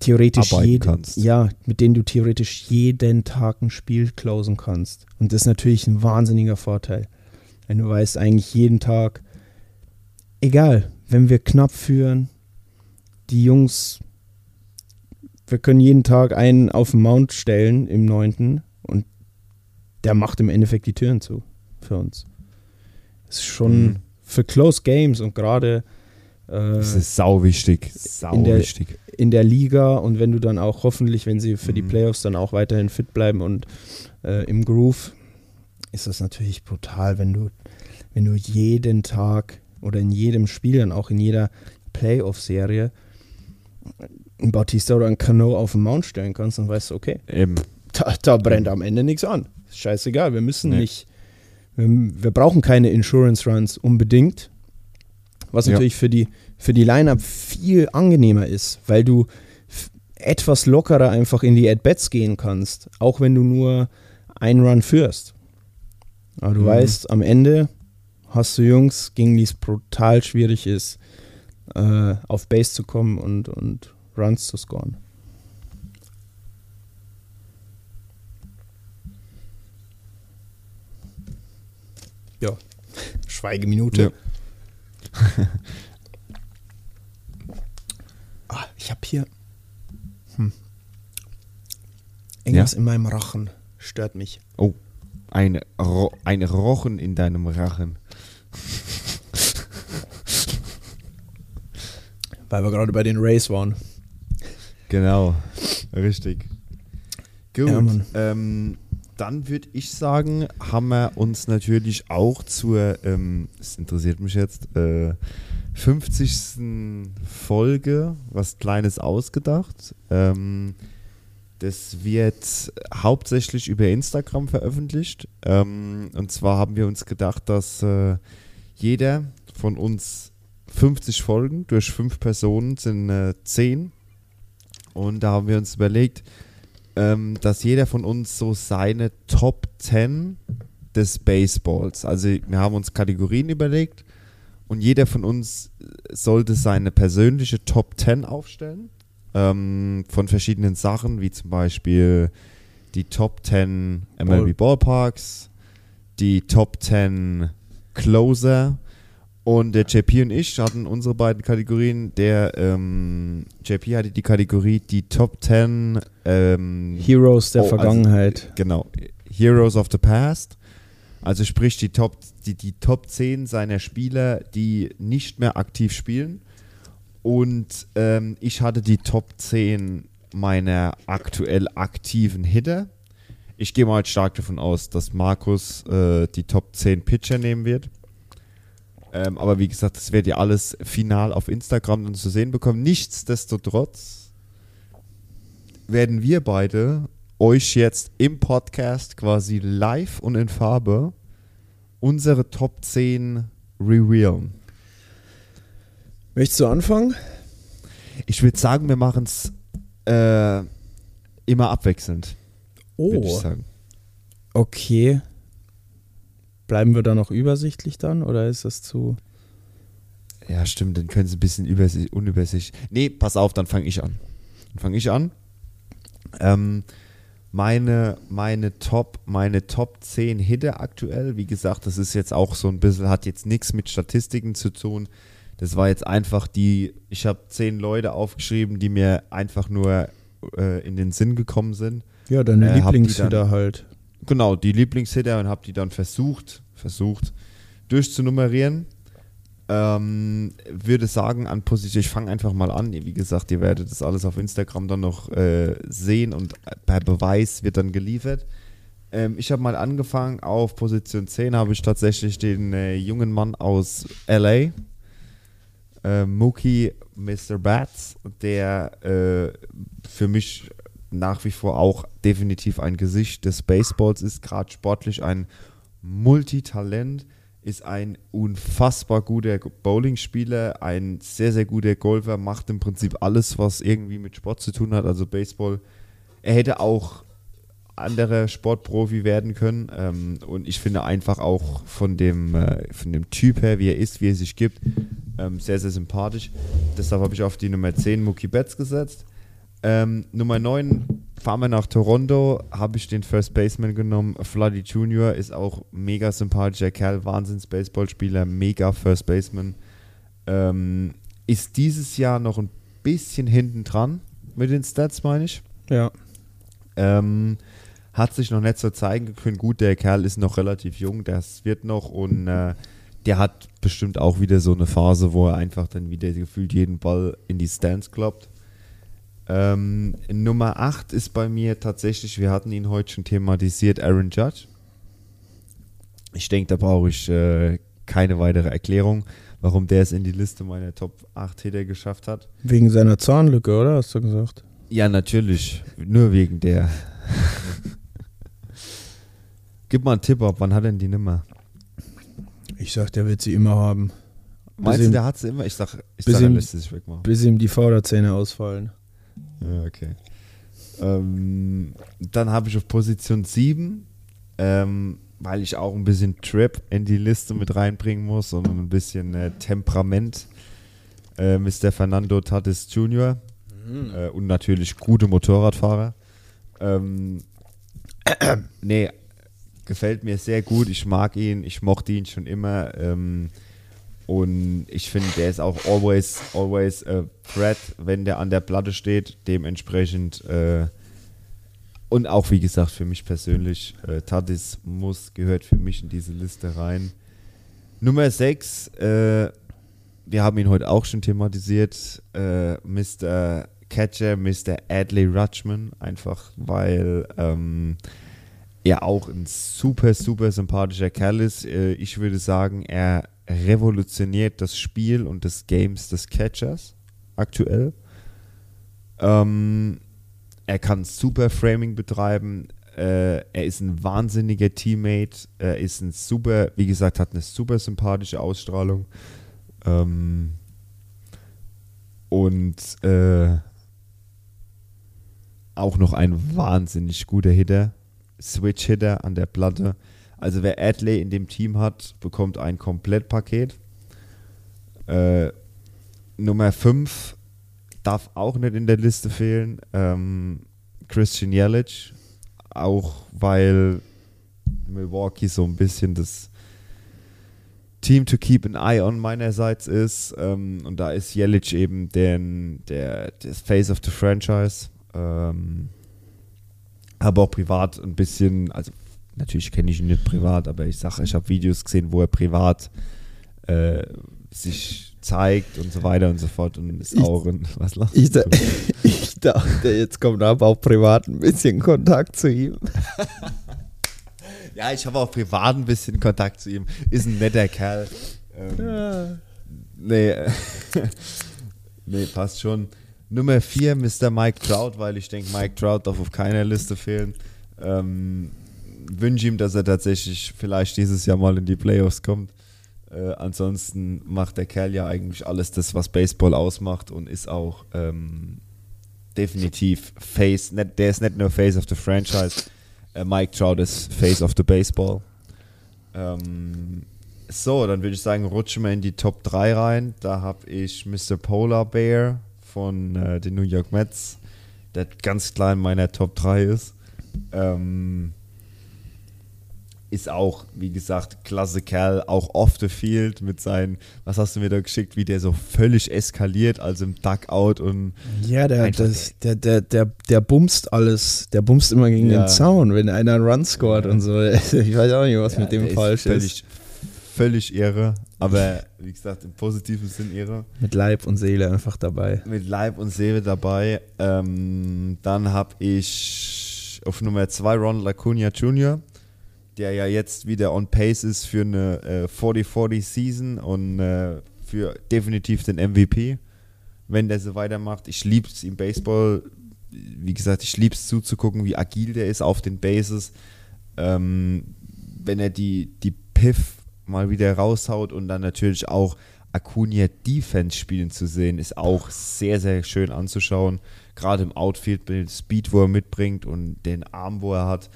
theoretisch jeden, ja, mit denen du theoretisch jeden Tag ein Spiel closen kannst. Und das ist natürlich ein wahnsinniger Vorteil. Wenn du weißt, eigentlich jeden Tag, egal, wenn wir knapp führen, die Jungs, wir können jeden Tag einen auf den Mount stellen im neunten und der macht im Endeffekt die Türen zu für uns. Das ist schon Mhm. für Close Games und gerade äh, Das ist sau wichtig. Sau In der- wichtig. in der Liga und wenn du dann auch hoffentlich, wenn sie für die Mhm. Playoffs dann auch weiterhin fit bleiben und äh, im Groove, ist das natürlich brutal, wenn du, wenn du jeden Tag oder in jedem Spiel, dann auch in jeder Playoff-Serie einen Bautista oder einen Cano auf den Mount stellen kannst, dann weißt du, okay, Eben. da, da brennt am Ende nichts an. Ist scheißegal, wir müssen Nee. nicht, wir, wir brauchen keine Insurance Runs unbedingt. Was Ja. natürlich für die, für die Lineup viel angenehmer ist, weil du etwas lockerer einfach in die At-Bats gehen kannst, auch wenn du nur einen Run führst. Aber du Mhm. weißt, am Ende hast du Jungs, gegen die es brutal schwierig ist, äh, auf Base zu kommen und, und Runs zu scoren. Ja, Schweigeminute. Ja. ah, ich habe hier hm. irgendwas in meinem Rachen stört mich. Oh, ein, Ro ein Rochen in deinem Rachen. Weil wir gerade bei den Rays waren. Genau, richtig. Gut, Ja, ähm, dann würde ich sagen, haben wir uns natürlich auch zur, ähm, das interessiert mich jetzt, äh, 50. Folge was Kleines ausgedacht. Ähm, das wird hauptsächlich über Instagram veröffentlicht. Ähm, und zwar haben wir uns gedacht, dass äh, jeder von uns 50 Folgen durch fünf Personen sind äh, 10. Und da haben wir uns überlegt, ähm, dass jeder von uns so seine Top 10 des Baseballs, also wir haben uns Kategorien überlegt und jeder von uns sollte seine persönliche Top 10 aufstellen ähm, von verschiedenen Sachen, wie zum Beispiel die Top 10 MLB Ballparks, die Top 10 Closer und der JP und ich hatten unsere beiden Kategorien. Der ähm, JP hatte die Kategorie die Top 10 ähm, Heroes der Oh, also- Vergangenheit. Genau. Heroes of the Past. Also sprich die Top, die, die Top 10 seiner Spieler, die nicht mehr aktiv spielen. Und ähm, ich hatte die Top 10 meiner aktuell aktiven Hitter. Ich gehe mal stark davon aus, dass Markus äh, die Top 10 Pitcher nehmen wird. Ähm, aber wie gesagt, das werdet ihr alles final auf Instagram dann zu sehen bekommen. Nichtsdestotrotz werden wir beide euch jetzt im Podcast quasi live und in Farbe unsere Top 10 revealen. Möchtest du anfangen? Ich würde sagen, wir machen es äh, immer abwechselnd, Oh, okay. Bleiben wir da noch übersichtlich dann oder ist das zu. Ja, stimmt, dann können sie ein bisschen übersicht, unübersichtlich. Nee, pass auf, dann fange ich an. Dann fange ich an. Ähm, meine, meine Top, meine Top 10 Hitter aktuell, wie gesagt, das ist jetzt auch so ein bisschen, hat jetzt nichts mit Statistiken zu tun. Das war jetzt einfach die, ich habe zehn Leute aufgeschrieben, die mir einfach nur äh, in den Sinn gekommen sind. Ja, deine Äh, Lieblingshitter halt. Genau, die Lieblingshitter und habe die dann versucht, versucht durchzunummerieren. Ähm, würde sagen, an Position, ich fange einfach mal an. Wie gesagt, ihr werdet das alles auf Instagram dann noch äh, sehen und per Beweis wird dann geliefert. Ähm, ich habe mal angefangen, auf Position 10 habe ich tatsächlich den äh, jungen Mann aus LA, äh, Mookie Mr. Bats, der äh, für mich nach wie vor auch definitiv ein Gesicht des Baseballs ist, gerade sportlich ein Multitalent. ist ein unfassbar guter Bowling-Spieler, ein sehr, sehr guter Golfer, macht im Prinzip alles, was irgendwie mit Sport zu tun hat, also Baseball. Er hätte auch anderer Sportprofi werden können ähm, und ich finde einfach auch von dem, äh, von dem Typ her, wie er ist, wie er sich gibt, ähm, sehr, sehr sympathisch. Deshalb habe ich auf die Nummer 10 Mookie Betts gesetzt. Ähm, Nummer 9 fahren wir nach Toronto, habe ich den First Baseman genommen. Floody Jr. ist auch mega sympathischer Kerl, Wahnsinns Baseballspieler, mega First Baseman. Ähm, ist dieses Jahr noch ein bisschen hinten dran mit den Stats, meine ich. Ja. Ähm, hat sich noch nicht so zeigen können. Gut, der Kerl ist noch relativ jung, das wird noch und äh, der hat bestimmt auch wieder so eine Phase, wo er einfach dann wieder gefühlt jeden Ball in die Stands kloppt. Ähm, Nummer 8 ist bei mir tatsächlich, wir hatten ihn heute schon thematisiert, Aaron Judge. Ich denke, da brauche ich äh, keine weitere Erklärung, warum der es in die Liste meiner Top 8 Hitter geschafft hat. Wegen seiner Zahnlücke, oder? Hast du gesagt? Ja, natürlich. Nur wegen der. Gib mal einen Tipp ab, wann hat er denn die Nummer? Ich sag, der wird sie immer haben. Meinst ihm- du, der hat sie immer? Ich sag, ich bis sag er ihm- lässt sie sich wegmachen. Bis ihm die Vorderzähne ausfallen. Ja, okay. Ähm, dann habe ich auf Position 7, ähm, weil ich auch ein bisschen Trip in die Liste mit reinbringen muss und ein bisschen äh, Temperament. Äh, Mr. Fernando Tatis Jr. Äh, und natürlich gute Motorradfahrer. Ähm, nee, gefällt mir sehr gut. Ich mag ihn, ich mochte ihn schon immer. Ähm, und ich finde, der ist auch always, always a threat, wenn der an der Platte steht. Dementsprechend äh, und auch wie gesagt für mich persönlich, äh, Tatis muss, gehört für mich in diese Liste rein. Nummer 6, äh, wir haben ihn heute auch schon thematisiert, äh, Mr. Catcher, Mr. Adley Rutschman, einfach weil ähm, er auch ein super, super sympathischer Kerl ist. Äh, ich würde sagen, er revolutioniert das Spiel und des Games des Catchers aktuell. Ähm, er kann super Framing betreiben. Äh, er ist ein wahnsinniger Teammate. Er ist ein super, wie gesagt, hat eine super sympathische Ausstrahlung. Ähm, und äh, auch noch ein wahnsinnig guter Hitter. Switch-Hitter an der Platte. Also wer Adley in dem Team hat, bekommt ein Komplettpaket. Äh, Nummer 5 darf auch nicht in der Liste fehlen. Ähm, Christian Yelich. Auch weil Milwaukee so ein bisschen das Team to keep an eye on meinerseits ist. Ähm, und da ist Yelich eben den, der, das Face of the Franchise. Ähm, habe auch privat ein bisschen, also natürlich kenne ich ihn nicht privat, aber ich sage, ich habe Videos gesehen, wo er privat äh, sich zeigt und so weiter und so fort und ist auch ein, was lachst Ich, da, ich dachte, jetzt kommt aber auch privat ein bisschen Kontakt zu ihm. Ja, ich habe auch privat ein bisschen Kontakt zu ihm. Ist ein netter Kerl. Ähm, nee, äh, nee, passt schon. Nummer 4, Mr. Mike Trout, weil ich denke, Mike Trout darf auf keiner Liste fehlen. Ähm, Wünsche ihm, dass er tatsächlich vielleicht dieses Jahr mal in die Playoffs kommt. Äh, ansonsten macht der Kerl ja eigentlich alles das, was Baseball ausmacht und ist auch ähm, definitiv Face. Nicht, der ist nicht nur Face of the Franchise. Äh, Mike Trout ist Face of the Baseball. Ähm, so, dann würde ich sagen, rutschen wir in die Top 3 rein. Da habe ich Mr. Polar Bear von äh, den New York Mets, der ganz klar in meiner Top 3 ist. Ähm, ist auch, wie gesagt, klasse Kerl, auch off the field mit seinen, was hast du mir da geschickt, wie der so völlig eskaliert, also im Duckout und Ja, der, das, der, der, der, der bumst alles. Der bumst immer gegen Ja. den Zaun, wenn einer einen Run scoret und so. Ich weiß auch nicht, was Ja, mit dem falsch ist. Völlig, ist. völlig irre, aber wie gesagt, im positiven Sinn irre. Mit Leib und Seele einfach dabei. Mit Leib und Seele dabei. Ähm, dann habe ich auf Nummer 2 Ronald Acuna Jr., der ja jetzt wieder on pace ist für eine äh, 40-40 Season und äh, für definitiv den MVP, wenn der so weitermacht. Ich liebe es im Baseball. Wie gesagt, ich liebe es zuzugucken, wie agil der ist auf den Bases. Ähm, wenn er die, die Piff mal wieder raushaut und dann natürlich auch Acuna Defense spielen zu sehen, ist auch sehr, sehr schön anzuschauen. Gerade im Outfield mit dem Speed, wo er mitbringt und den Arm, wo er hat,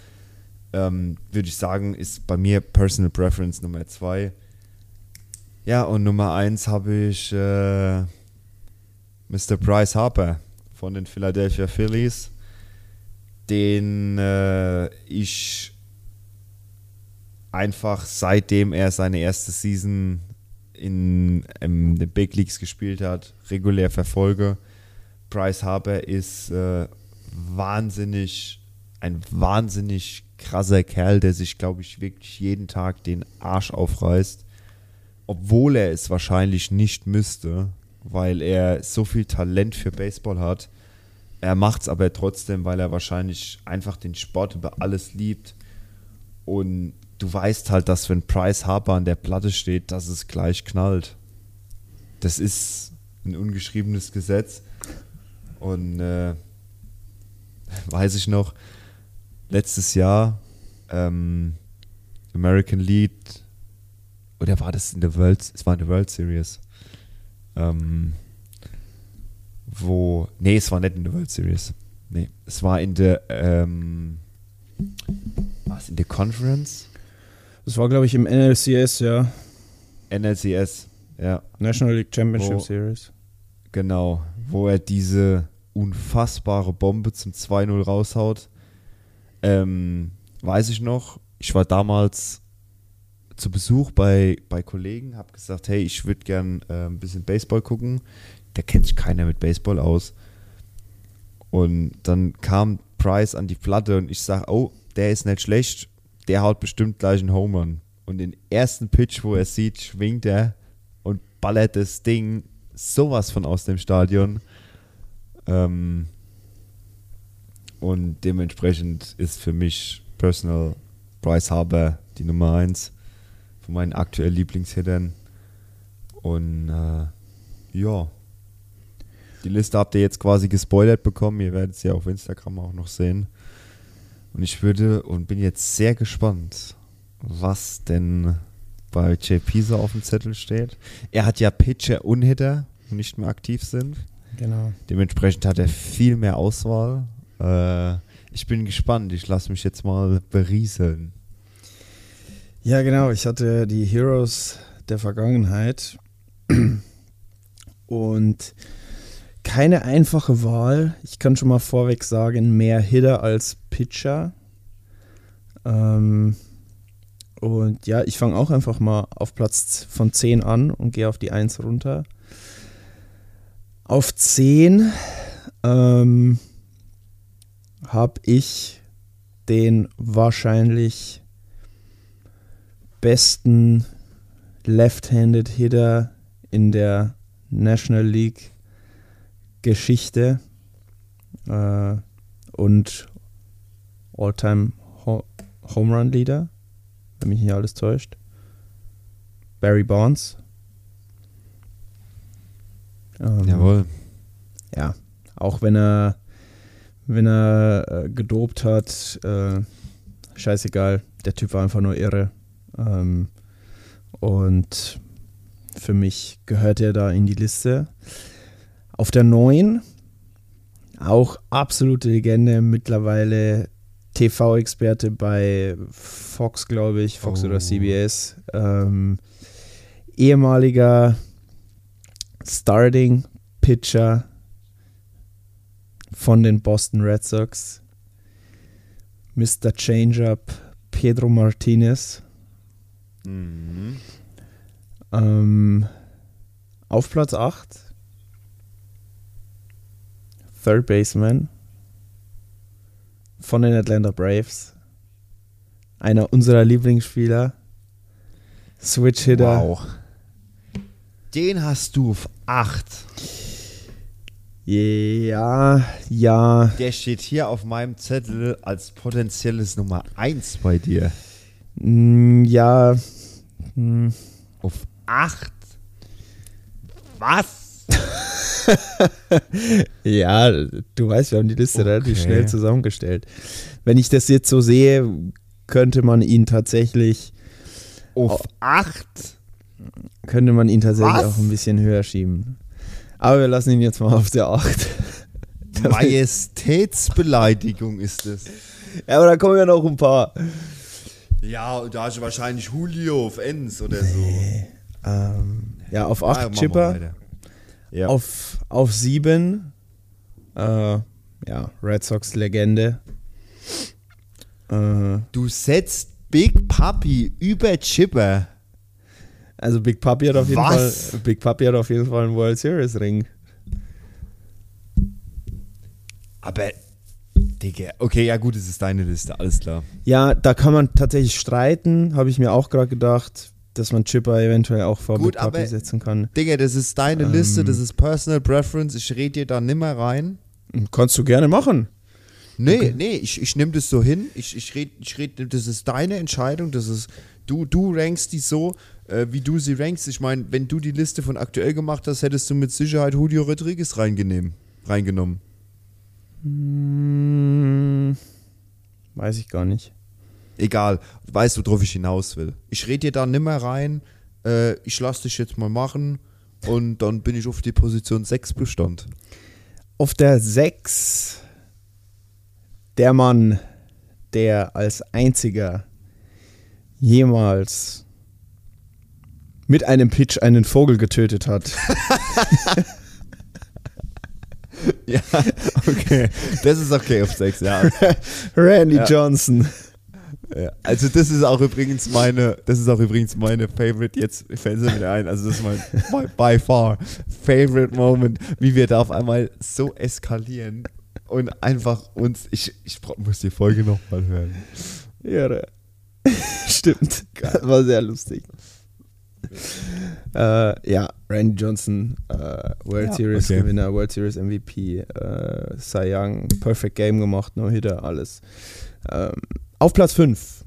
ähm, würde ich sagen, ist bei mir Personal Preference Nummer zwei. Ja, und Nummer eins habe ich äh, Mr. Bryce Harper von den Philadelphia Phillies, den äh, ich einfach seitdem er seine erste Season in, in den Big Leagues gespielt hat, regulär verfolge. Bryce Harper ist äh, wahnsinnig, ein wahnsinnig krasser Kerl, der sich, glaube ich, wirklich jeden Tag den Arsch aufreißt, obwohl er es wahrscheinlich nicht müsste, weil er so viel Talent für Baseball hat. Er macht es aber trotzdem, weil er wahrscheinlich einfach den Sport über alles liebt und du weißt halt, dass wenn Price Harper an der Platte steht, dass es gleich knallt. Das ist ein ungeschriebenes Gesetz. Und äh, weiß ich noch, letztes Jahr ähm, American Lead, oder war das in der World, es war in der World Series, ähm, wo, nee, es war nicht in der World Series, nee, es war in der, ähm, was, in der Conference? Das war, glaube ich, im NLCS, ja. NLCS, ja. National League Championship Wo- Series. Genau, wo er diese unfassbare Bombe zum 2-0 raushaut. Ähm, weiß ich noch, ich war damals zu Besuch bei, bei Kollegen, habe gesagt, hey, ich würde gern äh, ein bisschen Baseball gucken. Da kennt sich keiner mit Baseball aus. Und dann kam Price an die Platte und ich sage, oh, der ist nicht schlecht, der haut bestimmt gleich einen Home Run. Und den ersten Pitch, wo er sieht, schwingt er und ballert das Ding sowas von aus dem Stadion. Ähm, und dementsprechend ist für mich Personal Bryce Harper die Nummer 1 von meinen aktuellen Lieblingshittern. Und äh, ja, die Liste habt ihr jetzt quasi gespoilert bekommen. Ihr werdet sie ja auf Instagram auch noch sehen. Und ich würde und bin jetzt sehr gespannt, was denn bei JP so auf dem Zettel steht. Er hat ja Pitcher und Hitter, die nicht mehr aktiv sind. Genau. Dementsprechend hat er viel mehr Auswahl. Äh, ich bin gespannt. Ich lasse mich jetzt mal berieseln. Ja, genau. Ich hatte die Heroes der Vergangenheit. Und keine einfache Wahl. Ich kann schon mal vorweg sagen, mehr Hitter als Pitcher. Ähm, und ja, ich fange auch einfach mal auf Platz von 10 an und gehe auf die 1 runter. Auf 10 ähm, habe ich den wahrscheinlich besten Left-Handed Hitter in der National League Geschichte äh, und All-Time Ho Home Run Leader, wenn mich nicht alles täuscht. Barry Bonds. Ähm, Jawohl. ja, auch wenn er, wenn er äh, gedopt hat, äh, scheißegal, der Typ war einfach nur irre. Ähm, und für mich gehört er da in die Liste. Auf der 9, auch absolute Legende, mittlerweile TV-Experte bei Fox, glaube ich, Fox Oh. oder CBS. Ähm, ehemaliger Starting Pitcher von den Boston Red Sox. Mr. Changeup Pedro Martinez. Mhm. Ähm, auf Platz 8 Third Baseman von den Atlanta Braves. Einer unserer Lieblingsspieler. Switch Hitter. Wow. Den hast du auf 8. Ja, ja. Der steht hier auf meinem Zettel als potenzielles Nummer 1 bei dir. Mm, Ja. mm, Auf 8? Was? Ja, du weißt, wir haben die Liste relativ Okay. schnell zusammengestellt. Wenn ich das jetzt so sehe, könnte man ihn tatsächlich Auf 8? Könnte man ihn tatsächlich Was? auch ein bisschen höher schieben. Aber wir lassen ihn jetzt mal auf der 8. Majestätsbeleidigung ist es. Ja, aber da kommen ja noch ein paar. Ja, da hast du wahrscheinlich Julio auf Ens oder so. Ähm, ja, auf Ah, 8 machen wir Chipper. Ja. Auf, auf 7 äh, ja, Red Sox Legende. Äh, du setzt Big Papi über Chipper. Also Big Papi hat auf jeden Was? Fall Big Papi hat auf jeden Fall einen World Series Ring. Aber, Digga, okay, ja gut, es ist deine Liste, alles klar. Ja, da kann man tatsächlich streiten, habe ich mir auch gerade gedacht, dass man Chipper eventuell auch vor Gut, Big Papi setzen kann. Digga, das ist deine Ähm. Liste, das ist Personal Preference, ich rede dir da nimmer rein. Kannst du gerne machen. Nee, nee, ich, ich nehme das so hin. Ich, ich rede, ich red, das ist deine Entscheidung. Das ist, du, du rankst die so, äh, wie du sie rankst. Ich meine, wenn du die Liste von aktuell gemacht hast, hättest du mit Sicherheit Julio Rodriguez reingenehm, reingenommen. Hm, weiß ich gar nicht. Egal, weißt du, worauf ich hinaus will. Ich rede dir da nimmer rein. Äh, ich lasse dich jetzt mal machen. Und dann bin ich auf die Position 6 bestand. Auf der 6 der Mann, der als einziger jemals mit einem Pitch einen Vogel getötet hat. Ja, okay. Das ist okay auf 6, ja. Randy Ja. Johnson. Ja, also das ist auch übrigens meine, das ist auch übrigens meine Favorite, jetzt fällt sie mir ein, also das ist mein by, by far Favorite Moment, wie wir da auf einmal so eskalieren und einfach uns, ich, ich muss die Folge nochmal hören. Ja, stimmt. War sehr lustig. Äh, ja, Randy Johnson, äh, World Ja, Series okay. Gewinner, World Series MVP, äh, Cy Young, Perfect Game gemacht, No Hitter, alles. Ähm, auf Platz 5.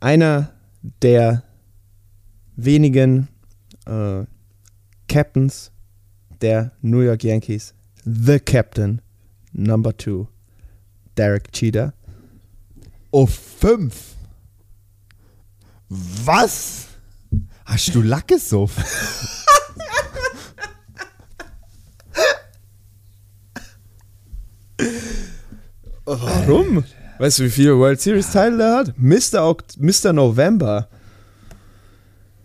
Einer der wenigen äh, Captains der New York Yankees, The Captain, Number 2, Derek Cheater. Auf 5? Was? Hast du Lack gesoffen? Warum? Weißt du, wie viele World Series Teile er hat? Mr. Oct Mr. November.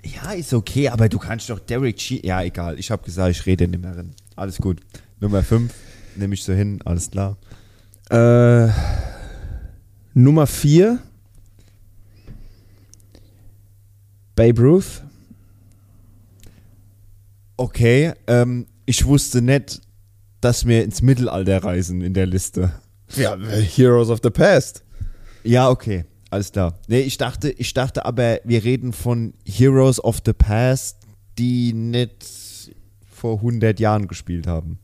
Ja, ist okay, aber du kannst doch Derek Che Ja, egal. Ich habe gesagt, ich rede nicht mehr rein. Alles gut. Nummer 5 nehme ich so hin, alles klar. Äh, Nummer 4. Babe Ruth. Okay, ähm, ich wusste nicht, dass wir ins Mittelalter reisen in der Liste. Ja, Heroes of the Past. Ja, okay, alles klar. Nee, ich dachte, ich dachte aber, wir reden von Heroes of the Past, die nicht vor 100 Jahren gespielt haben.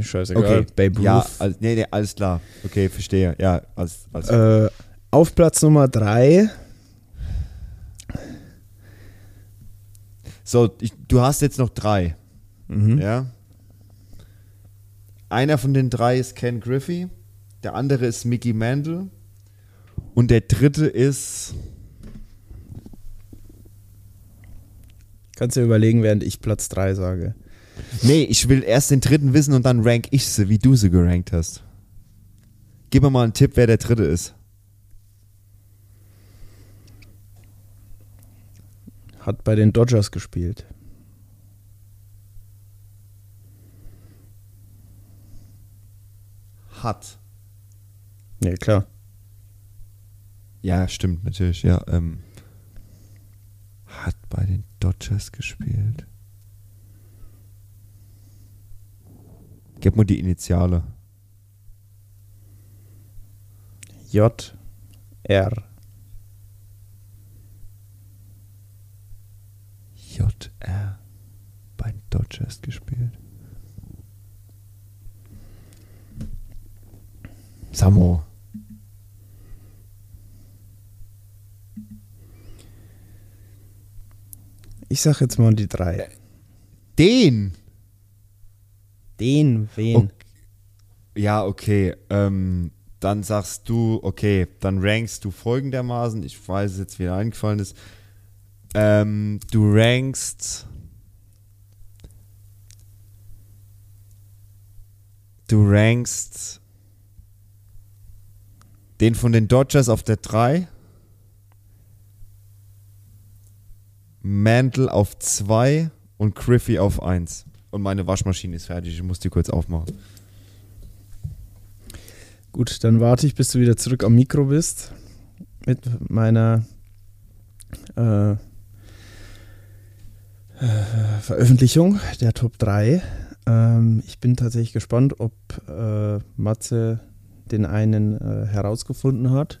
Scheißegal. Babe Ruth. Ja, al- nee, nee, alles klar. Okay, verstehe. Ja, alles, alles Äh, auf Platz Nummer 3. So, ich, du hast jetzt noch drei. Mhm. Ja. Einer von den drei ist Ken Griffey, der andere ist Mickey Mantle und der dritte ist. Kannst du überlegen, während ich Platz 3 sage. Nee, ich will erst den dritten wissen und dann rank ich sie, wie du sie gerankt hast. Gib mir mal einen Tipp, wer der dritte ist. Hat bei den Dodgers gespielt. Hat. Ja, klar. Ja, stimmt, natürlich, ja. Ähm, hat bei den Dodgers gespielt. Gib mir die Initiale. J. R. JR bei den Dodgers gespielt. Samo. Ich sag jetzt mal die 3. Den? Den, wen? Okay. Ja, okay. Ähm, dann sagst du, okay, dann rankst du folgendermaßen, ich weiß jetzt, wie er eingefallen ist, ähm, du rankst du rankst den von den Dodgers auf der 3, Mantle auf 2 und Griffey auf 1. Und meine Waschmaschine ist fertig, ich muss die kurz aufmachen. Gut, dann warte ich, bis du wieder zurück am Mikro bist. Mit meiner äh, äh, Veröffentlichung der Top 3. Ähm, ich bin tatsächlich gespannt, ob äh, Matze den einen äh, herausgefunden hat.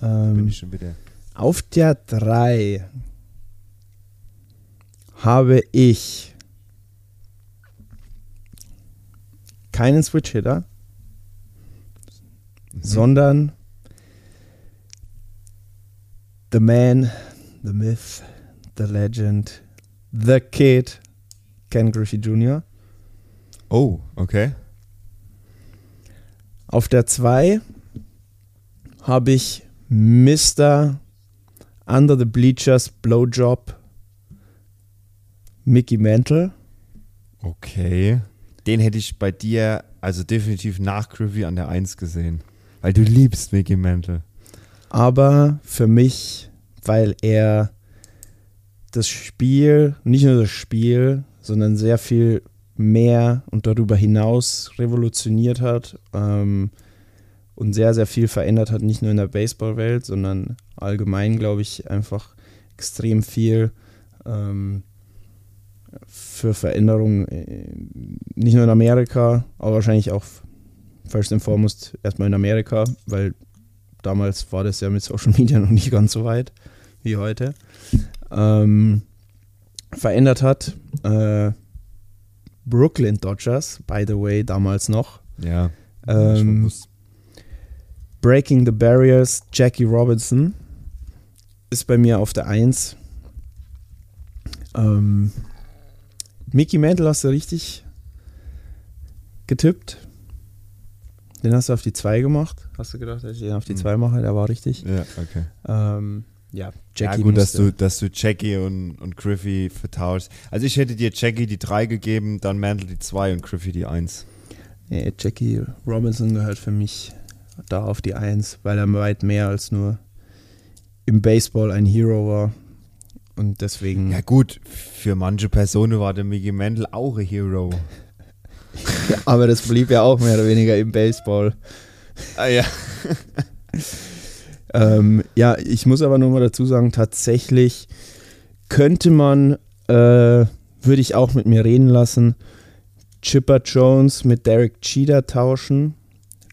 Bin Ähm, ich schon wieder. auf der 3 habe ich keinen Switch-Hitter, sondern The Man, The Myth, The Legend, The Kid, Ken Griffey Jr. Oh, okay. Auf der 2 habe ich Mr. Under the Bleachers Blowjob Mickey Mantle. Okay. Den hätte ich bei dir, also definitiv nach Griffey an der 1 gesehen. Weil du liebst Mickey Mantle. Aber für mich, weil er das Spiel, nicht nur das Spiel, sondern sehr viel mehr und darüber hinaus revolutioniert hat ähm, und sehr, sehr viel verändert hat, nicht nur in der Baseballwelt, sondern allgemein, glaube ich, einfach extrem viel ähm, für Veränderungen, äh, nicht nur in Amerika, aber wahrscheinlich auch first and foremost erstmal in Amerika, weil damals war das ja mit Social Media noch nicht ganz so weit wie heute, ähm, verändert hat. Äh, Brooklyn Dodgers, by the way, damals noch. Ja. Ähm, Breaking the Barriers, Jackie Robinson ist bei mir auf der 1. Ähm, Mickey Mantle hast du richtig getippt. Den hast du auf die 2 gemacht. Hast du gedacht, dass ich den auf die Mhm. 2 mache? Der war richtig. ja, okay. Ähm, ja, Ja, Jackie gut, dass du, dass du Jackie und, und Griffey vertauschst. Also ich hätte dir Jackie die 3 gegeben, dann Mantle die 2 und Griffey die 1. Nee, Jackie Robinson gehört für mich da auf die Eins, weil er weit mehr als nur im Baseball ein Hero war. Und deswegen. Ja gut, für manche Personen war der Mickey Mantle auch ein Hero. aber das blieb ja auch mehr oder weniger im Baseball. Ah ja. Ähm, ja, ich muss aber nochmal dazu sagen, tatsächlich könnte man, äh, würde ich auch mit mir reden lassen, Chipper Jones mit Derek Cheater tauschen.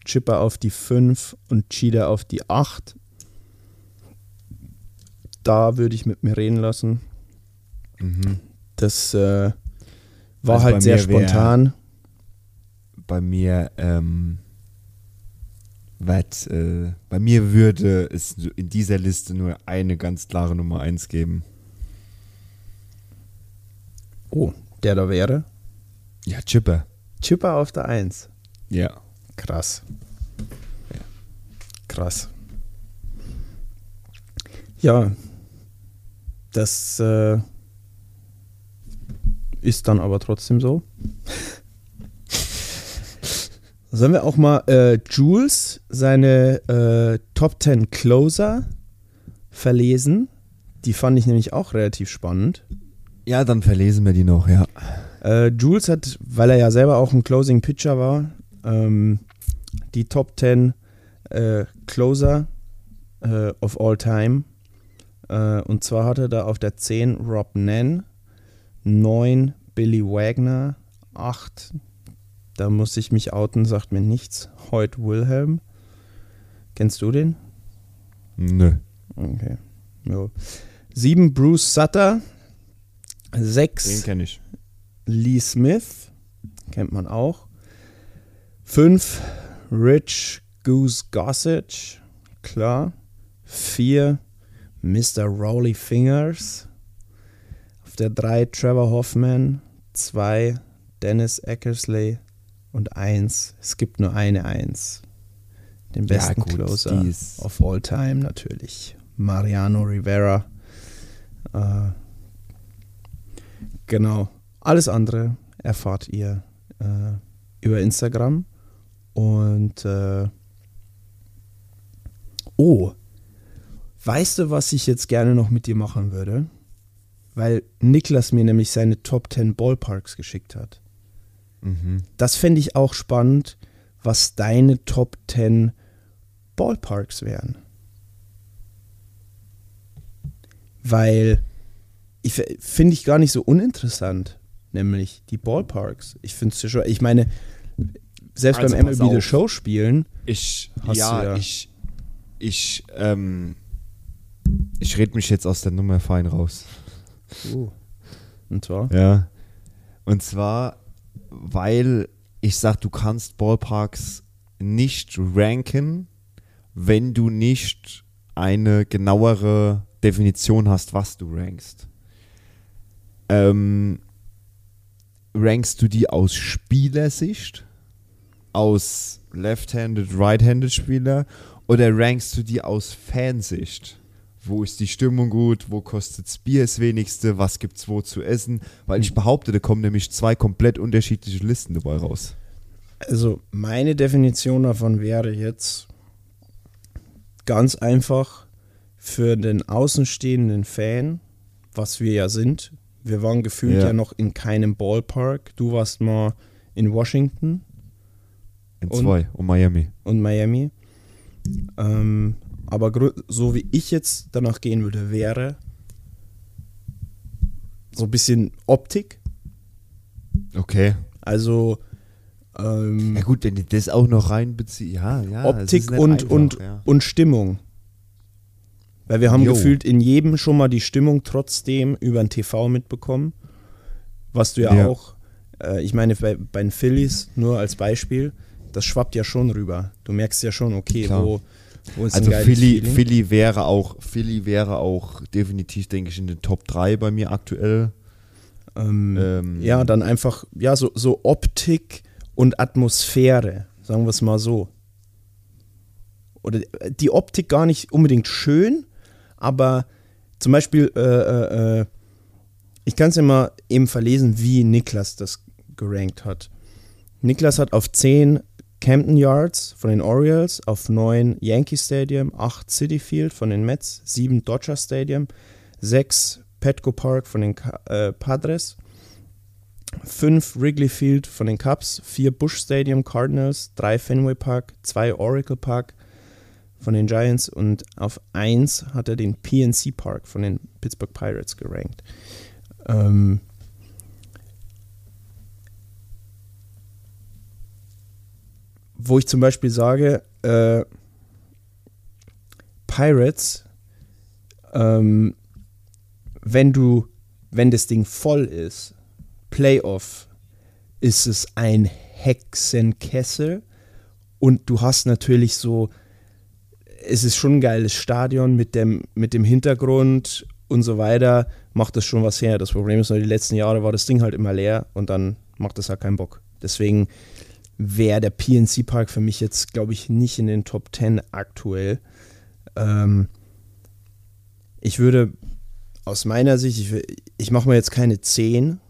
Chipper auf die 5 und Cheater auf die 8. Da würde ich mit mir reden lassen. Mhm. Das äh, war Also halt sehr mir wär- spontan. Bei mir, ähm, wat, äh, bei mir würde es in dieser Liste nur eine ganz klare Nummer 1 geben. Oh, der da wäre. Ja, Chipper. Chipper auf der 1. Ja. Krass. Krass. Ja, das äh, ist dann aber trotzdem so. Sollen wir auch mal äh, Jules seine äh, Top 10 Closer verlesen? Die fand ich nämlich auch relativ spannend. Ja, dann verlesen wir die noch, ja. Äh, Jules hat, weil er ja selber auch ein Closing Pitcher war, ähm, die Top 10 äh, Closer äh, of all time. Äh, und zwar hatte da auf der 10 Rob Nen, 9 Billy Wagner, 8, da muss ich mich outen, sagt mir nichts, Hoyt Wilhelm. Kennst du den? Nö. Okay. Jo. 7 Bruce Sutter, 6 Den kenne ich. Lee Smith, kennt man auch. 5 Rich Goose Gossage, klar. 4 Mr. Rowley Fingers. Auf der 3 Trevor Hoffman. 2 Dennis Eckersley. Und 1, es gibt nur eine 1. Den Ja, besten gut, Closer of all time natürlich. Mariano Rivera. Äh, genau. Alles andere erfahrt ihr äh, über Instagram. Und äh, oh, weißt du, was ich jetzt gerne noch mit dir machen würde? Weil Niklas mir nämlich seine Top 10 Ballparks geschickt hat. Mhm. Das fände ich auch spannend, was deine Top 10 Ballparks wären. Weil ich finde ich gar nicht so uninteressant, nämlich die Ballparks. Ich finde es schon, ich meine, selbst Also beim MLB The. Show spielen, Ich, Hast ja, ja. ich, ich, ähm, ich rede mich jetzt aus der Nummer fein raus. uh, und zwar, Ja. Und zwar, weil ich sag, du kannst Ballparks nicht ranken, wenn du nicht eine genauere Definition hast, was du rankst. Ähm, rankst du die aus Spielersicht, aus Left-Handed, Right-Handed Spieler oder rankst du die aus Fansicht? Wo ist die Stimmung gut? Wo kostet das Bier das wenigste? Was gibt's wo zu essen? Weil ich behaupte, da kommen nämlich zwei komplett unterschiedliche Listen dabei raus. also meine Definition davon wäre jetzt ganz einfach für den außenstehenden Fan, was wir ja sind. Wir waren gefühlt ja, Ja. noch in keinem Ballpark. Du warst mal in Washington In Und? zwei und Miami. und Miami. Ähm, aber so wie ich jetzt danach gehen würde, wäre so ein bisschen Optik. Okay. Also ähm, Ja gut, wenn die das auch noch reinbeziehen. Ja, ja. Optik und, einfach, und, ja. und Stimmung. Weil wir haben Jo. gefühlt in jedem schon mal die Stimmung trotzdem über den TV mitbekommen. Was du ja, Ja. auch, äh, ich meine, bei, bei den Phillies, nur als Beispiel, das schwappt ja schon rüber. Du merkst ja schon, okay, Klar. wo, Also Philly, Feeling. Philly wäre auch, Philly wäre auch definitiv, denke ich, in den Top 3 bei mir aktuell. Ähm, Ähm, ja, dann einfach, ja, so, so Optik und Atmosphäre, sagen wir es mal so. Oder äh, die Optik gar nicht unbedingt schön, aber zum Beispiel, äh, äh, äh, ich kann es ja mal eben verlesen, wie Niklas das gerankt hat. Niklas hat auf 10 Camden Yards von den Orioles, auf 9 Yankee Stadium, 8 City Field von den Mets, 7 Dodger Stadium, 6 Petco Park von den äh, Padres, 5 Wrigley Field von den Cubs, 4 Busch Stadium Cardinals, 3 Fenway Park, 2 Oracle Park von den Giants und auf 1 hat er den PNC Park von den Pittsburgh Pirates gerankt. Ähm, wo ich zum Beispiel sage, äh, Pirates, ähm, wenn du, wenn das Ding voll ist, Playoff, ist es ein Hexenkessel und du hast natürlich so, es ist schon ein geiles Stadion mit dem, mit dem Hintergrund und so weiter, macht das schon was her. Das Problem ist nur, die letzten Jahre war das Ding halt immer leer und dann macht das halt keinen Bock. Deswegen wäre der PNC Park für mich jetzt, glaube ich, nicht in den Top 10 aktuell. Ähm, ich würde aus meiner Sicht, ich, ich mache mir jetzt keine 10.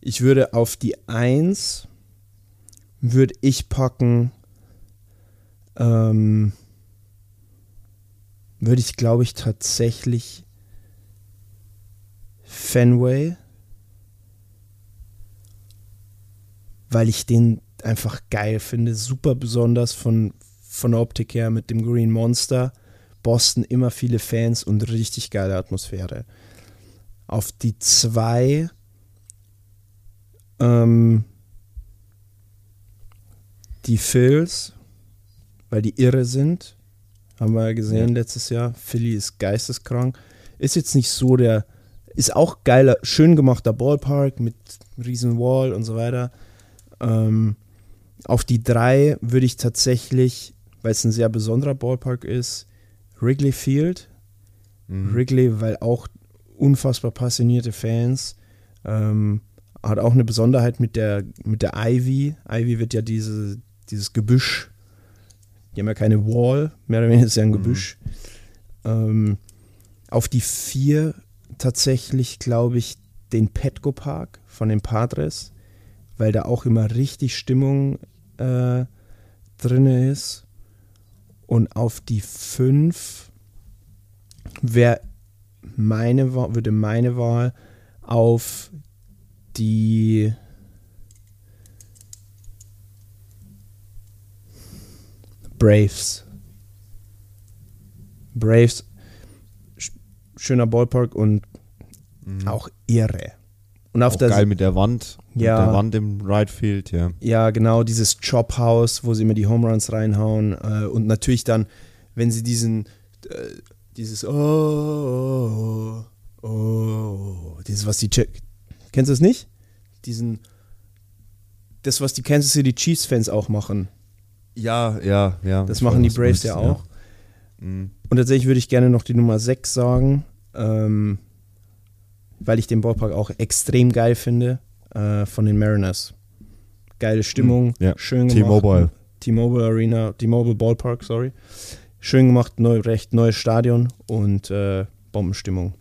Ich würde auf die 1 würde ich packen, ähm, würde ich glaube ich tatsächlich Fenway, weil ich den einfach geil finde, super besonders von, von der Optik her mit dem Green Monster. Boston immer viele Fans und richtig geile Atmosphäre. Auf die 2 ähm, die Phils, weil die irre sind. Haben wir ja gesehen Ja. letztes Jahr. Philly ist geisteskrank. Ist jetzt nicht so der, ist auch geiler, schön gemachter Ballpark mit riesen Wall und so weiter. Ähm, auf die drei würde ich tatsächlich, weil es ein sehr besonderer Ballpark ist, Wrigley Field. Mhm. Wrigley, weil auch unfassbar passionierte Fans. Ähm, hat auch eine Besonderheit mit der, mit der Ivy. Ivy wird ja diese, dieses Gebüsch Die haben ja keine Wall, mehr oder weniger ist ja ein Gebüsch. Ähm, auf die 4 tatsächlich, glaube ich, den Petco Park von den Padres, weil da auch immer richtig Stimmung äh, drin ist. Und auf die 5 wäre meine, würde meine Wahl auf die Braves. Braves, sch- schöner Ballpark und auch irre. Und auf Auch der geil mit der Wand. Ja. Mit der Wand im Right Field, ja. Ja, genau, dieses Chop House, wo sie immer die Home Runs reinhauen. Äh, und natürlich dann, wenn sie diesen, äh, dieses Oh, oh, oh, dieses, was die, Ch kennst du das nicht? Diesen, das, was die Kansas City Chiefs Fans auch machen. Ja, ja, ja. Das machen die Braves ja auch. Und tatsächlich würde ich gerne noch die Nummer 6 sagen, ähm, weil ich den Ballpark auch extrem geil finde äh, von den Mariners. Geile Stimmung, ja. schön gemacht. T-Mobile. T-Mobile Arena, T-Mobile Ballpark, sorry. Schön gemacht, neu, recht neues Stadion und äh, Bombenstimmung.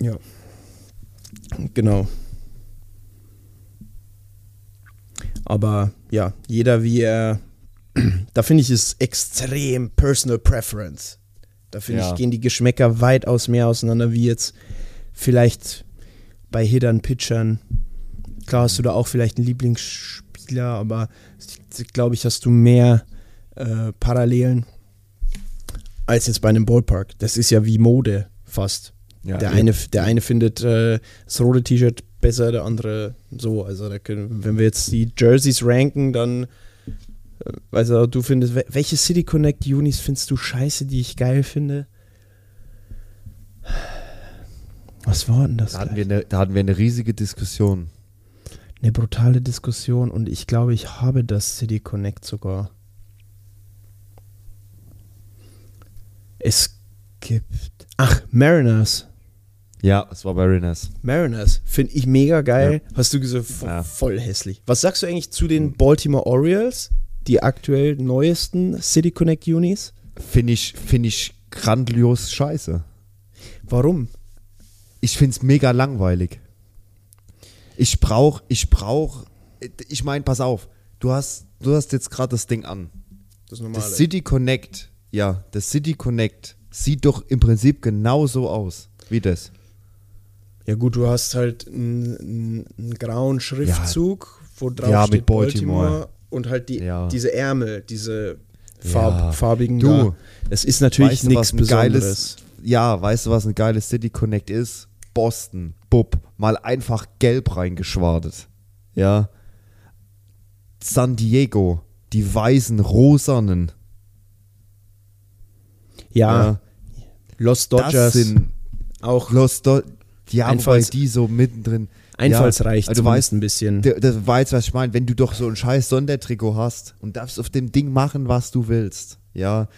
Ja. Genau. Aber ja, jeder wie er. Da finde ich es extrem Personal Preference. Da finde Ja. ich, gehen die Geschmäcker weitaus mehr auseinander, wie jetzt vielleicht bei Hittern, Pitchern. Klar hast du da auch vielleicht einen Lieblingsspieler, aber glaube ich, hast du mehr äh, Parallelen als jetzt bei einem Ballpark. Das ist ja wie Mode fast. Ja, der, eben. eine, der eine findet äh, das rote T-Shirt besser, der andere so. Also da können, wenn wir jetzt die Jerseys ranken, dann weißt du, findest, wel- welche City Connect Unis findest du scheiße, die ich geil finde? Was war denn das? Da hatten, wir eine, da hatten wir eine riesige Diskussion. eine brutale Diskussion und ich glaube, ich habe das City Connect sogar. Es gibt. Ach, Mariners. Ja, es war Mariners. Mariners finde ich mega geil. Hast du gesagt, Ja. voll hässlich. Was sagst du eigentlich zu den Baltimore Orioles, die aktuell neuesten City Connect Unis? Finde ich, find ich grandios scheiße. Warum? Ich finde es mega langweilig. Ich brauch, ich brauch, ich meine, pass auf, du hast, du hast jetzt gerade das Ding an. Das Das City Connect, ja, das City Connect sieht doch im Prinzip genauso aus wie das. Ja gut, du hast halt einen, grauen Schriftzug, wo drauf Ja, steht mit Baltimore. Baltimore und halt die, Ja. diese Ärmel, diese Farb, Ja. farbigen Du, da. Es ist natürlich weißt du, nichts Besonderes. geiles, ja, weißt du, was ein geiles City Connect ist? Boston, Bub, mal einfach gelb reingeschwartet. Ja. San Diego, die weißen, rosanen. ja, Ja. Los Das Dodgers sind auch Los ja, wobei Einfalls- die so mittendrin. Einfallsreich ja, also du weißt, ein bisschen. Das war jetzt, was ich meine, wenn du doch so ein scheiß Sondertrikot hast und darfst auf dem Ding machen, was du willst, ja,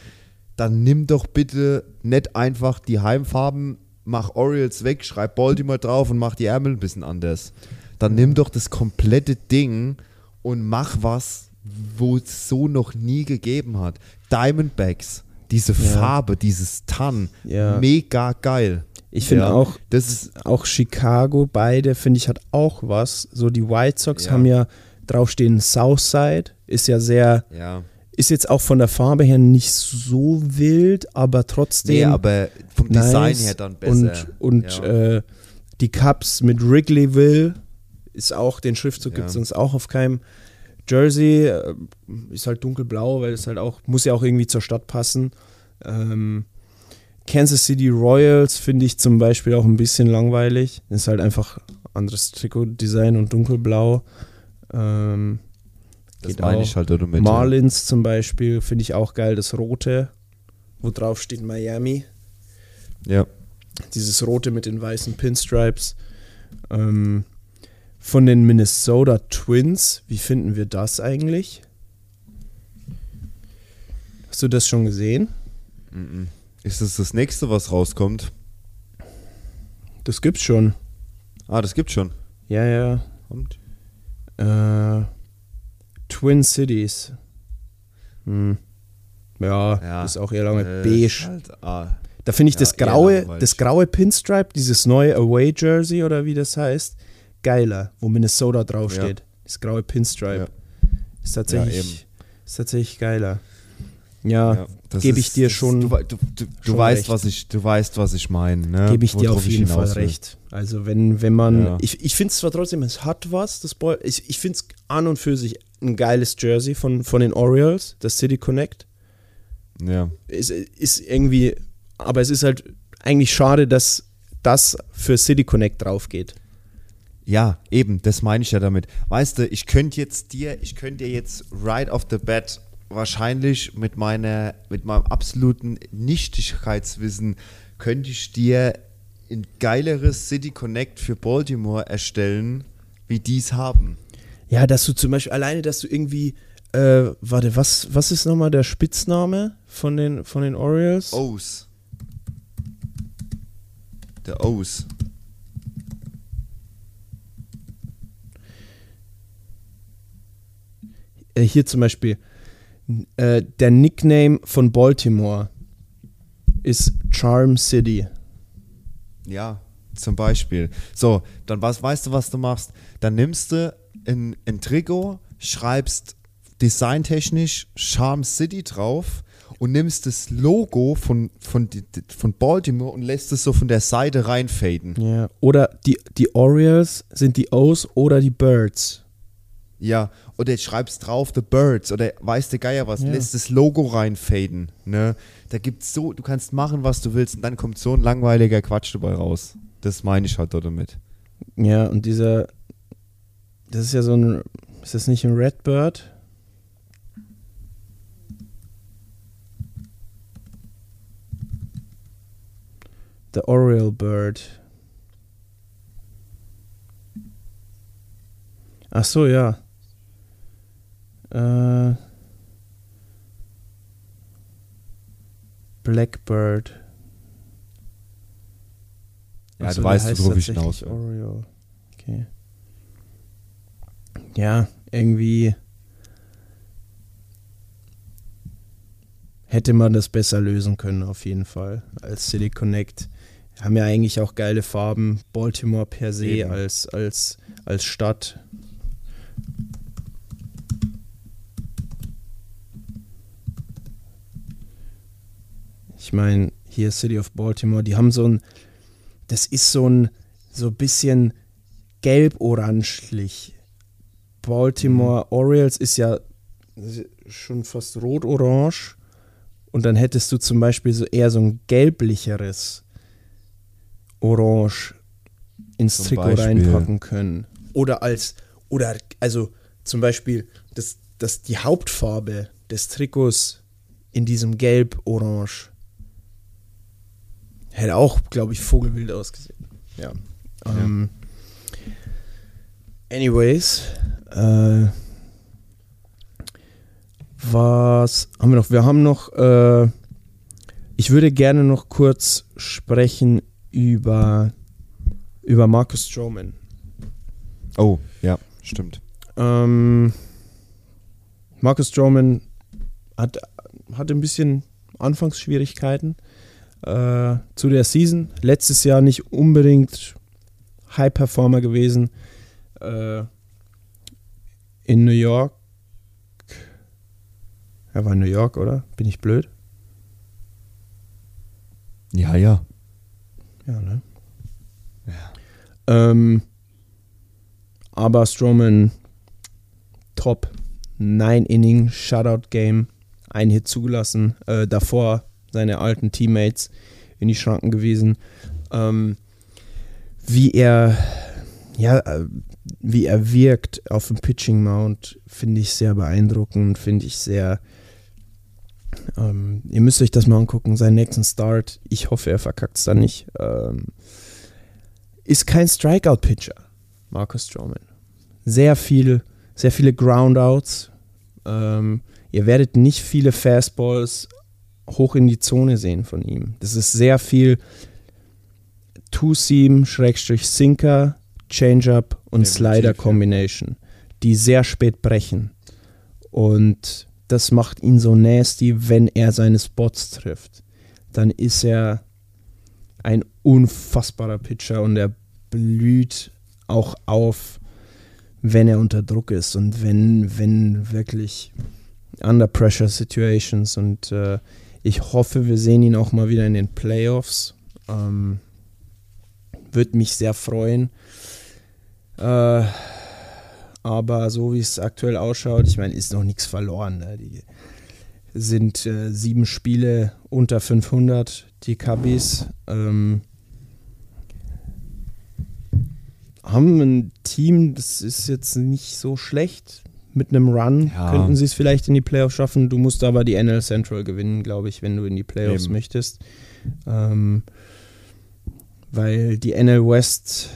dann nimm doch bitte nicht einfach die Heimfarben, mach Orioles weg, schreib Baltimore drauf und mach die Ärmel ein bisschen anders. Dann nimm doch das komplette Ding und mach was, wo es so noch nie gegeben hat. Diamondbacks, diese Farbe, dieses Tan, Ja. mega geil. Ich finde Ja, auch, das ist auch Chicago, beide, finde ich, hat auch was. So die White Sox Ja. haben ja draufstehen Southside, ist ja sehr, ja. ist jetzt auch von der Farbe her nicht so wild, aber trotzdem Nee, aber vom Design nice. her dann besser. Und, und ja. äh, die Cups mit Wrigleyville ist auch, den Schriftzug Ja. gibt es uns auch auf keinem Jersey. äh, Ist halt dunkelblau, weil es halt auch, muss ja auch irgendwie zur Stadt passen. Ähm, Kansas City Royals finde ich zum Beispiel auch ein bisschen langweilig. Ist halt einfach anderes Trikotdesign und dunkelblau. Ähm, das geht meine auch. ich halt oder mit. Marlins zum Beispiel finde ich auch geil, das rote, wo drauf steht Miami. Ja. Dieses rote mit den weißen Pinstripes. Ähm, von den Minnesota Twins, wie finden wir das eigentlich? Hast du das schon gesehen? Ist das das nächste, was rauskommt? Das gibt's schon. Ah, das gibt's schon. Ja, ja. Kommt. Äh, Twin Cities. Hm. Ja, Ja, ist auch eher lange Äh, beige. Halt, ah, Da finde ich Ja, das graue, das graue Pinstripe, dieses neue Away Jersey oder wie das heißt, geiler, wo Minnesota draufsteht. Das graue Pinstripe. Ist Ja, tatsächlich, eben. ist tatsächlich geiler. Ja, ja, das gebe ich ist- dir das ist- schon- Du, du, du, schon weißt, recht. was ich, du weißt, was ich meine. Ne? gebe ich dir Worauf auf jeden Fall will. recht. Also wenn, wenn man, Ja. ich, ich finde es zwar trotzdem, es hat was, das Ball, ich, ich finde es an und für sich ein geiles Jersey von, von den Orioles, das City Connect. Ja. ist, ist irgendwie, aber es ist halt eigentlich schade, dass das für City Connect drauf geht. Ja, eben, das meine ich ja damit. Weißt du, ich könnte jetzt dir, ich könnte dir jetzt right off the bat wahrscheinlich mit meiner, mit meinem absoluten Nichtigkeitswissen könnte ich dir ein geileres City Connect für Baltimore erstellen, wie dies haben. Ja, dass du zum Beispiel alleine, dass du irgendwie, äh, warte, was, was ist nochmal der Spitzname von den, von den Orioles? O's. Der O's. Äh, hier zum Beispiel, äh, der Nickname von Baltimore ist Charm City. Ja, zum Beispiel. So, dann was, weißt du, was du machst? Dann nimmst du ein, ein Trikot, schreibst designtechnisch Charm City drauf und nimmst das Logo von, von, von Baltimore und lässt es so von der Seite reinfaden. Ja. Oder die, die Orioles sind die O's oder die Birds. Ja, oder schreibst drauf The Birds oder weiß der Geier was, Ja. lässt das Logo reinfaden. Ne? Da gibt's so, du kannst machen, was du willst und dann kommt so ein langweiliger Quatsch dabei raus. Das meine ich halt damit. Ja, und dieser, das ist ja so ein, ist das nicht ein Redbird? The Oriole Bird. Ach so, ja. Äh, Blackbird. Ja, Ach du weißt, worauf ich hinaus. Oriole. Okay. Ja, irgendwie hätte man das besser lösen können, auf jeden Fall, als City Connect. Haben ja eigentlich auch geile Farben. Baltimore per se Eben. als, als, als Stadt. Ich meine, hier City of Baltimore, die haben so ein, das ist so ein, so ein bisschen gelb-orangelich. Baltimore Orioles ist ja schon fast rot-orange. Und dann hättest du zum Beispiel so eher so ein gelblicheres Orange ins Zum Trikot Beispiel. reinpacken können. Oder als, oder also zum Beispiel das, das, die Hauptfarbe des Trikots in diesem Gelb-Orange hätte auch, glaube ich, vogelwild ausgesehen. Ja. Ähm, anyways, äh, was haben wir noch? Wir haben noch, äh, ich würde gerne noch kurz sprechen über, über Marcus Stroman. Oh, ja, stimmt. Ähm, Marcus Stroman hat, hat ein bisschen Anfangsschwierigkeiten äh, zu der Season. Letztes Jahr nicht unbedingt High-Performer gewesen. Äh, in New York. Er war in New York, oder? Bin ich blöd? Ja, ja. Ja, ne? Ähm, aber Strowman top. Nine Inning Shutout Game. Ein Hit zugelassen. Äh, davor seine alten Teammates in die Schranken gewesen. Ähm, wie er ja, äh, wie er wirkt auf dem Pitching Mount, finde ich sehr beeindruckend, finde ich sehr. Ähm, ihr müsst euch das mal angucken, seinen nächsten Start. Ich hoffe, er verkackt es dann nicht. Ähm, ist kein Strikeout-Pitcher, Marcus Stroman. Sehr viel, sehr viele Groundouts. Ähm, ihr werdet nicht viele Fastballs hoch in die Zone sehen von ihm. Das ist sehr viel Two-Seam, Schrägstrich Sinker, Changeup und Definitiv, Slider ja. Combination. die sehr spät brechen. Und das macht ihn so nasty, wenn er seine Spots trifft. Dann ist er ein unfassbarer Pitcher und er blüht auch auf, wenn er unter Druck ist und wenn, wenn wirklich under pressure situations und äh, ich hoffe, wir sehen ihn auch mal wieder in den Playoffs. Ähm, Würde mich sehr freuen. Äh, aber so wie es aktuell ausschaut, ich meine, ist noch nichts verloren. Ne? Die sind äh, sieben Spiele unter 500, die Cubbies. Ähm, haben ein Team, das ist jetzt nicht so schlecht. Mit einem Run Ja. könnten sie es vielleicht in die Playoffs schaffen. Du musst aber die NL Central gewinnen, glaube ich, wenn du in die Playoffs Eben. möchtest. Ähm, weil die NL West,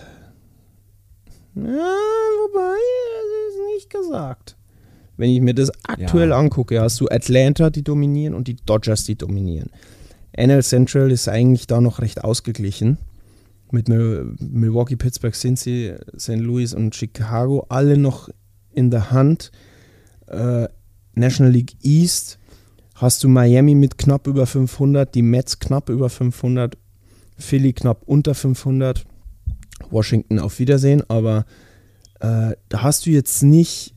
ja, wobei, das ist nicht gesagt. Wenn ich mir das aktuell Ja. angucke, hast du Atlanta, die dominieren und die Dodgers, die dominieren. NL Central ist eigentlich da noch recht ausgeglichen. Mit Mil- Milwaukee, Pittsburgh, Cincy, St. Louis und Chicago alle noch in der Hand. Äh, National League East hast du Miami mit knapp über 500, die Mets knapp über 500, Philly knapp unter 500, Washington auf Wiedersehen, aber äh, da hast du jetzt nicht,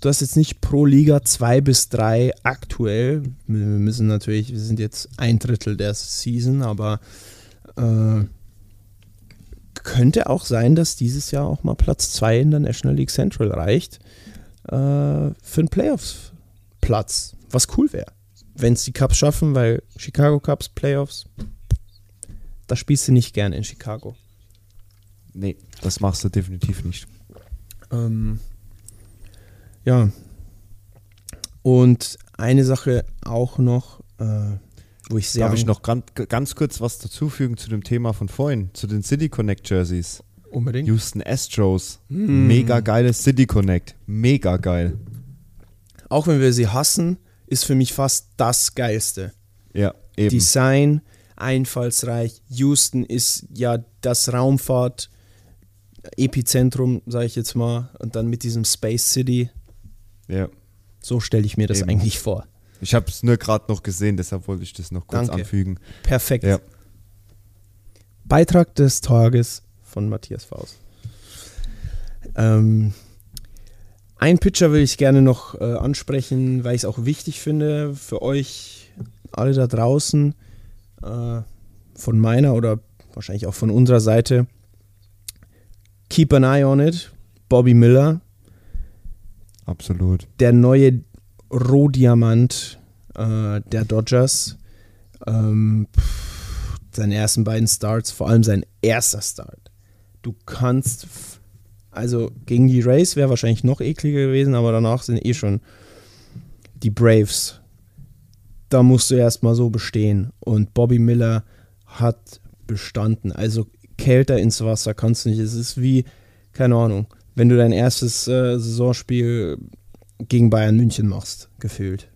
du hast jetzt nicht pro Liga zwei bis drei aktuell. Wir müssen natürlich, wir sind jetzt ein Drittel der Season, aber äh, könnte auch sein, dass dieses Jahr auch mal Platz 2 in der National League Central reicht äh, für einen Playoffs-Platz, was cool wäre. Wenn es die Cups schaffen, weil Chicago Cups, Playoffs, da spielst du nicht gerne in Chicago. Nee, das machst du definitiv nicht. Ähm, ja. Und eine Sache auch noch, äh, wo ich sehr. Darf ich noch ganz, ganz kurz was dazufügen zu dem Thema von vorhin, zu den City Connect Jerseys? Unbedingt. Houston Astros. Mm. Mega geiles City Connect. Mega geil. Auch wenn wir sie hassen, ist für mich fast das Geilste. Ja, eben. Design, einfallsreich. Houston ist ja das Raumfahrt. Epizentrum, sage ich jetzt mal, und dann mit diesem Space City. ja. So stelle ich mir das Eben. eigentlich vor. Ich habe es nur gerade noch gesehen, deshalb wollte ich das noch kurz Danke. anfügen. Perfekt. Ja. Beitrag des Tages von Matthias Faust. Ähm, ein Pitcher will ich gerne noch äh, ansprechen, weil ich es auch wichtig finde für euch alle da draußen, äh, von meiner oder wahrscheinlich auch von unserer Seite. Keep an eye on it. Bobby Miller, Absolut. der neue Rohdiamant äh, der Dodgers. Ähm, pff, seine ersten beiden Starts, vor allem sein erster Start. Du kannst, also gegen die Rays wäre wahrscheinlich noch ekliger gewesen, aber danach sind eh schon die Braves. Da musst du erstmal so bestehen. Und Bobby Miller hat bestanden. Also kälter ins Wasser kannst du nicht. Es ist wie, keine Ahnung, wenn du dein erstes äh, Saisonspiel gegen Bayern München machst, gefühlt.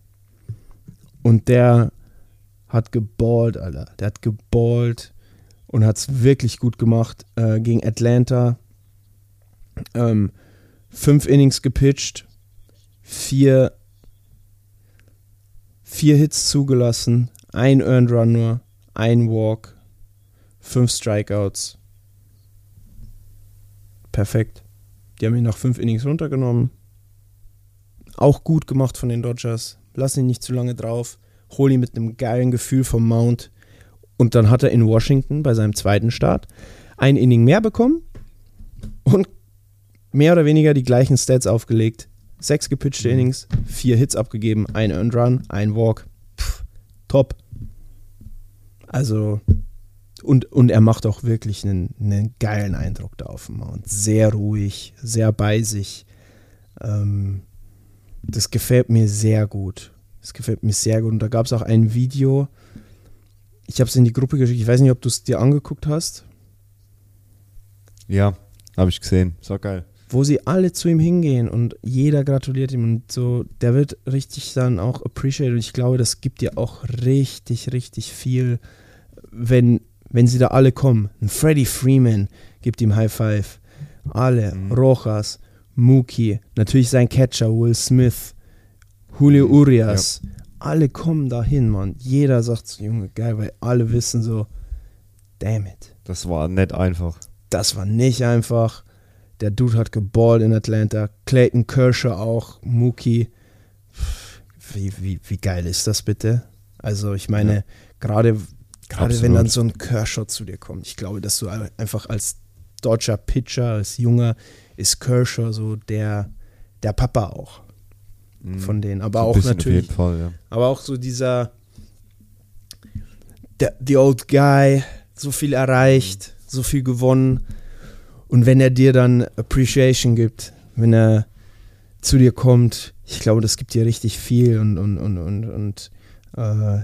Und der hat geballt, Alter. Der hat geballt und hat es wirklich gut gemacht äh, gegen Atlanta. Ähm, fünf Innings gepitcht, vier, vier Hits zugelassen, ein Earned Run nur, ein Walk, fünf Strikeouts. Perfekt. Die haben ihn nach fünf Innings runtergenommen. Auch gut gemacht von den Dodgers. Lass ihn nicht zu lange drauf. Hol ihn mit einem geilen Gefühl vom Mount. Und dann hat er in Washington bei seinem zweiten Start ein Inning mehr bekommen und mehr oder weniger die gleichen Stats aufgelegt. Sechs gepitchte Innings, vier Hits abgegeben, ein Earned Run, ein Walk. Pff, top. Also, und, und er macht auch wirklich einen, einen geilen Eindruck da auf dem Mount. Sehr ruhig, sehr bei sich. Ähm, das gefällt mir sehr gut. Das gefällt mir sehr gut. Und da gab es auch ein Video. Ich habe es in die Gruppe geschickt. Ich weiß nicht, ob du es dir angeguckt hast, Ja, habe ich gesehen. So geil. wo sie alle zu ihm hingehen und jeder gratuliert ihm und so. Der wird richtig dann auch appreciated. Und ich glaube, das gibt dir auch richtig, richtig viel, wenn, wenn sie da alle kommen. Ein Freddie Freeman gibt ihm High Five. Alle. Mhm. Rojas, Mookie, natürlich sein Catcher Will Smith, Julio Urias, alle kommen dahin, Mann. Jeder sagt so, Junge, geil, weil alle wissen so, damn it. Das war nicht einfach. Das war nicht einfach. Der Dude hat geballt in Atlanta. Clayton Kershaw auch, Mookie. Wie, wie, wie geil ist das bitte? Also ich meine, Ja. gerade gerade wenn dann so ein Kershaw zu dir kommt, ich glaube, dass du einfach als deutscher Pitcher, als Junger, ist Kershaw so der, der Papa auch von denen. Aber Mhm. So auch natürlich Fall, ja. aber auch so dieser der, the old guy, so viel erreicht, so viel gewonnen. Und wenn er dir dann Appreciation gibt, wenn er zu dir kommt, ich glaube, das gibt dir richtig viel und, und, und, und, und äh,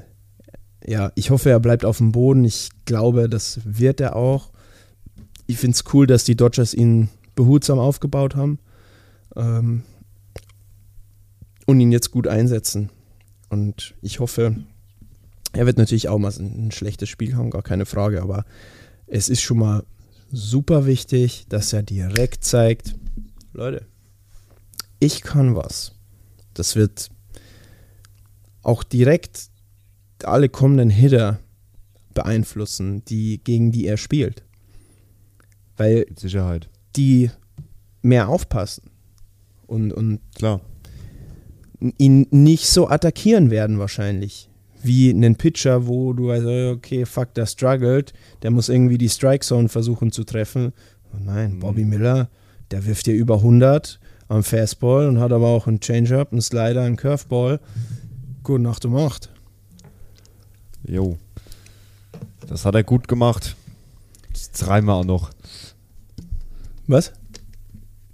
ja, ich hoffe, er bleibt auf dem Boden. Ich glaube, das wird er auch. Ich finde es cool, dass die Dodgers ihn behutsam aufgebaut haben ähm, und ihn jetzt gut einsetzen. Und ich hoffe, er wird natürlich auch mal ein schlechtes Spiel haben, gar keine Frage, aber es ist schon mal super wichtig, dass er direkt zeigt, Leute, ich kann was. Das wird auch direkt alle kommenden Hitter beeinflussen, die, gegen die er spielt. Weil Sicherheit. die mehr aufpassen und, und Klar. Ihn nicht so attackieren werden wahrscheinlich. Wie einen Pitcher, wo du weißt, okay, fuck, der struggelt, der muss irgendwie die Strike Zone versuchen zu treffen. Oh nein, Bobby Miller, der wirft dir über 100 am Fastball und hat aber auch einen Changeup, einen Slider, einen Curveball. Gute Nacht um 8. Jo. Das hat er gut gemacht. Jetzt reimen wir auch noch. Was?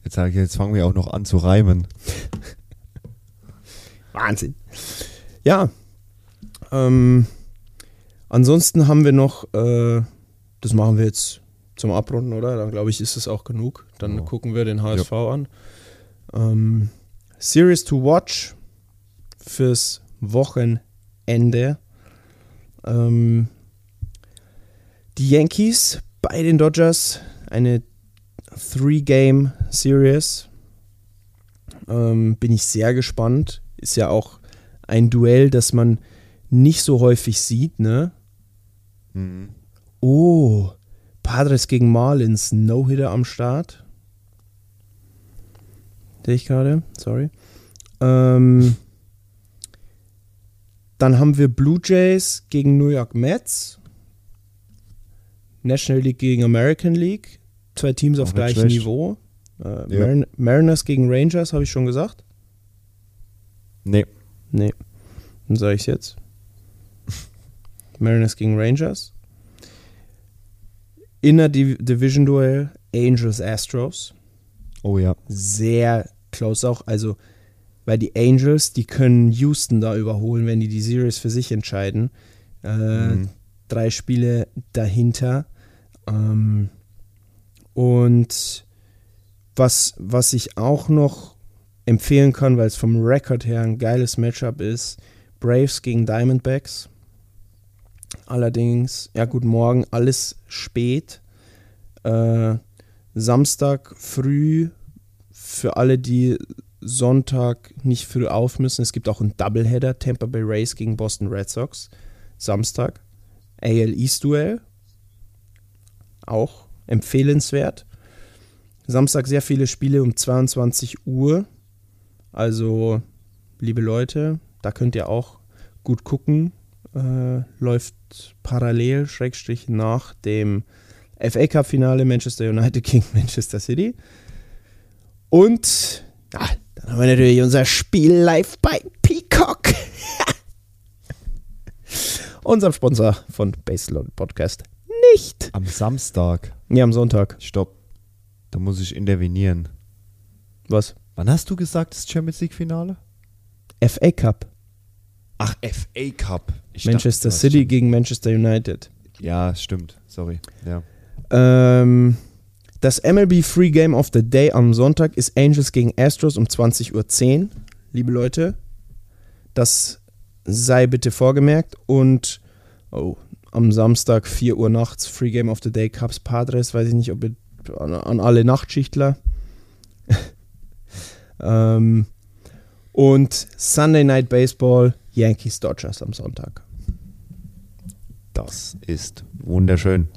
Jetzt, jetzt fangen wir auch noch an zu reimen. Wahnsinn. Ja. Ähm, ansonsten haben wir noch, äh, das machen wir jetzt zum Abrunden, oder? Dann glaube ich, ist es auch genug. Dann Ja. gucken wir den HSV an. Ähm, Series to Watch fürs Wochenende. Ähm, die Yankees bei den Dodgers, eine Three-Game-Series. Ähm, bin ich sehr gespannt. Ist ja auch ein Duell, das man nicht so häufig sieht, ne? Mhm. Oh, Padres gegen Marlins, No-Hitter am Start. Sehe ich gerade, sorry. Ähm, dann haben wir Blue Jays gegen New York Mets. National League gegen American League. Zwei Teams auf gleichem. Niveau. Äh, Ja. Marin Mariners gegen Rangers, habe ich schon gesagt. Nee. Nee, dann sage ich jetzt. Mariners gegen Rangers. Inner Div Division Duell Angels Astros. Oh ja. Sehr close auch. Also, weil die Angels, die können Houston da überholen, wenn die die Series für sich entscheiden. Äh, Mhm. Drei Spiele dahinter. Ähm, und was, was ich auch noch empfehlen kann, weil es vom Rekord her ein geiles Matchup ist, Braves gegen Diamondbacks. Allerdings, ja gut, morgen alles spät. Äh, Samstag früh für alle, die Sonntag nicht früh auf müssen. Es gibt auch einen Doubleheader, Tampa Bay Rays gegen Boston Red Sox. Samstag. AL East Duell. Auch empfehlenswert. Samstag sehr viele Spiele um 22 Uhr. Also, liebe Leute, da könnt ihr auch gut gucken. Äh, läuft parallel, Schrägstrich, nach dem FA Cup Finale Manchester United gegen Manchester City. Und ja, dann haben wir natürlich unser Spiel live bei Peacock. Unserem Sponsor von Baseload Podcast. Nicht. Am Samstag. Ja, am Sonntag. Stopp. Da muss ich intervenieren. Was? Wann hast du gesagt, das Champions League Finale? FA Cup. Ach, FA Cup. Ich Manchester dachte, City gegen Manchester United. Ja, stimmt. Sorry. Ja. Ähm, das MLB Free Game of the Day am Sonntag ist Angels gegen Astros um 20.10 Uhr. Liebe Leute, das sei bitte vorgemerkt. Und oh, am Samstag 4 Uhr nachts Free Game of the Day Cubs Padres. Weiß ich nicht, ob ihr, an, an alle Nachtschichtler. Ähm, und Sunday Night Baseball, Yankees Dodgers am Sonntag. Das ist wunderschön.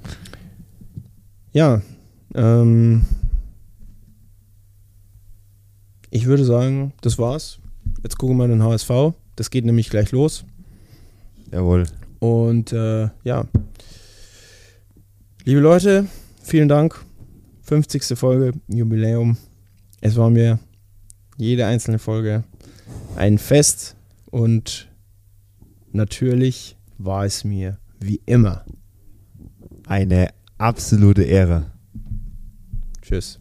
Ja, ähm, ich würde sagen, das war's. Jetzt gucken wir den HSV. Das geht nämlich gleich los. Jawohl. Und äh, ja, liebe Leute, vielen Dank. 50. Folge, Jubiläum. Es war mir jede einzelne Folge ein Fest und natürlich war es mir wie immer. Eine absolute Ehre. Tschüss.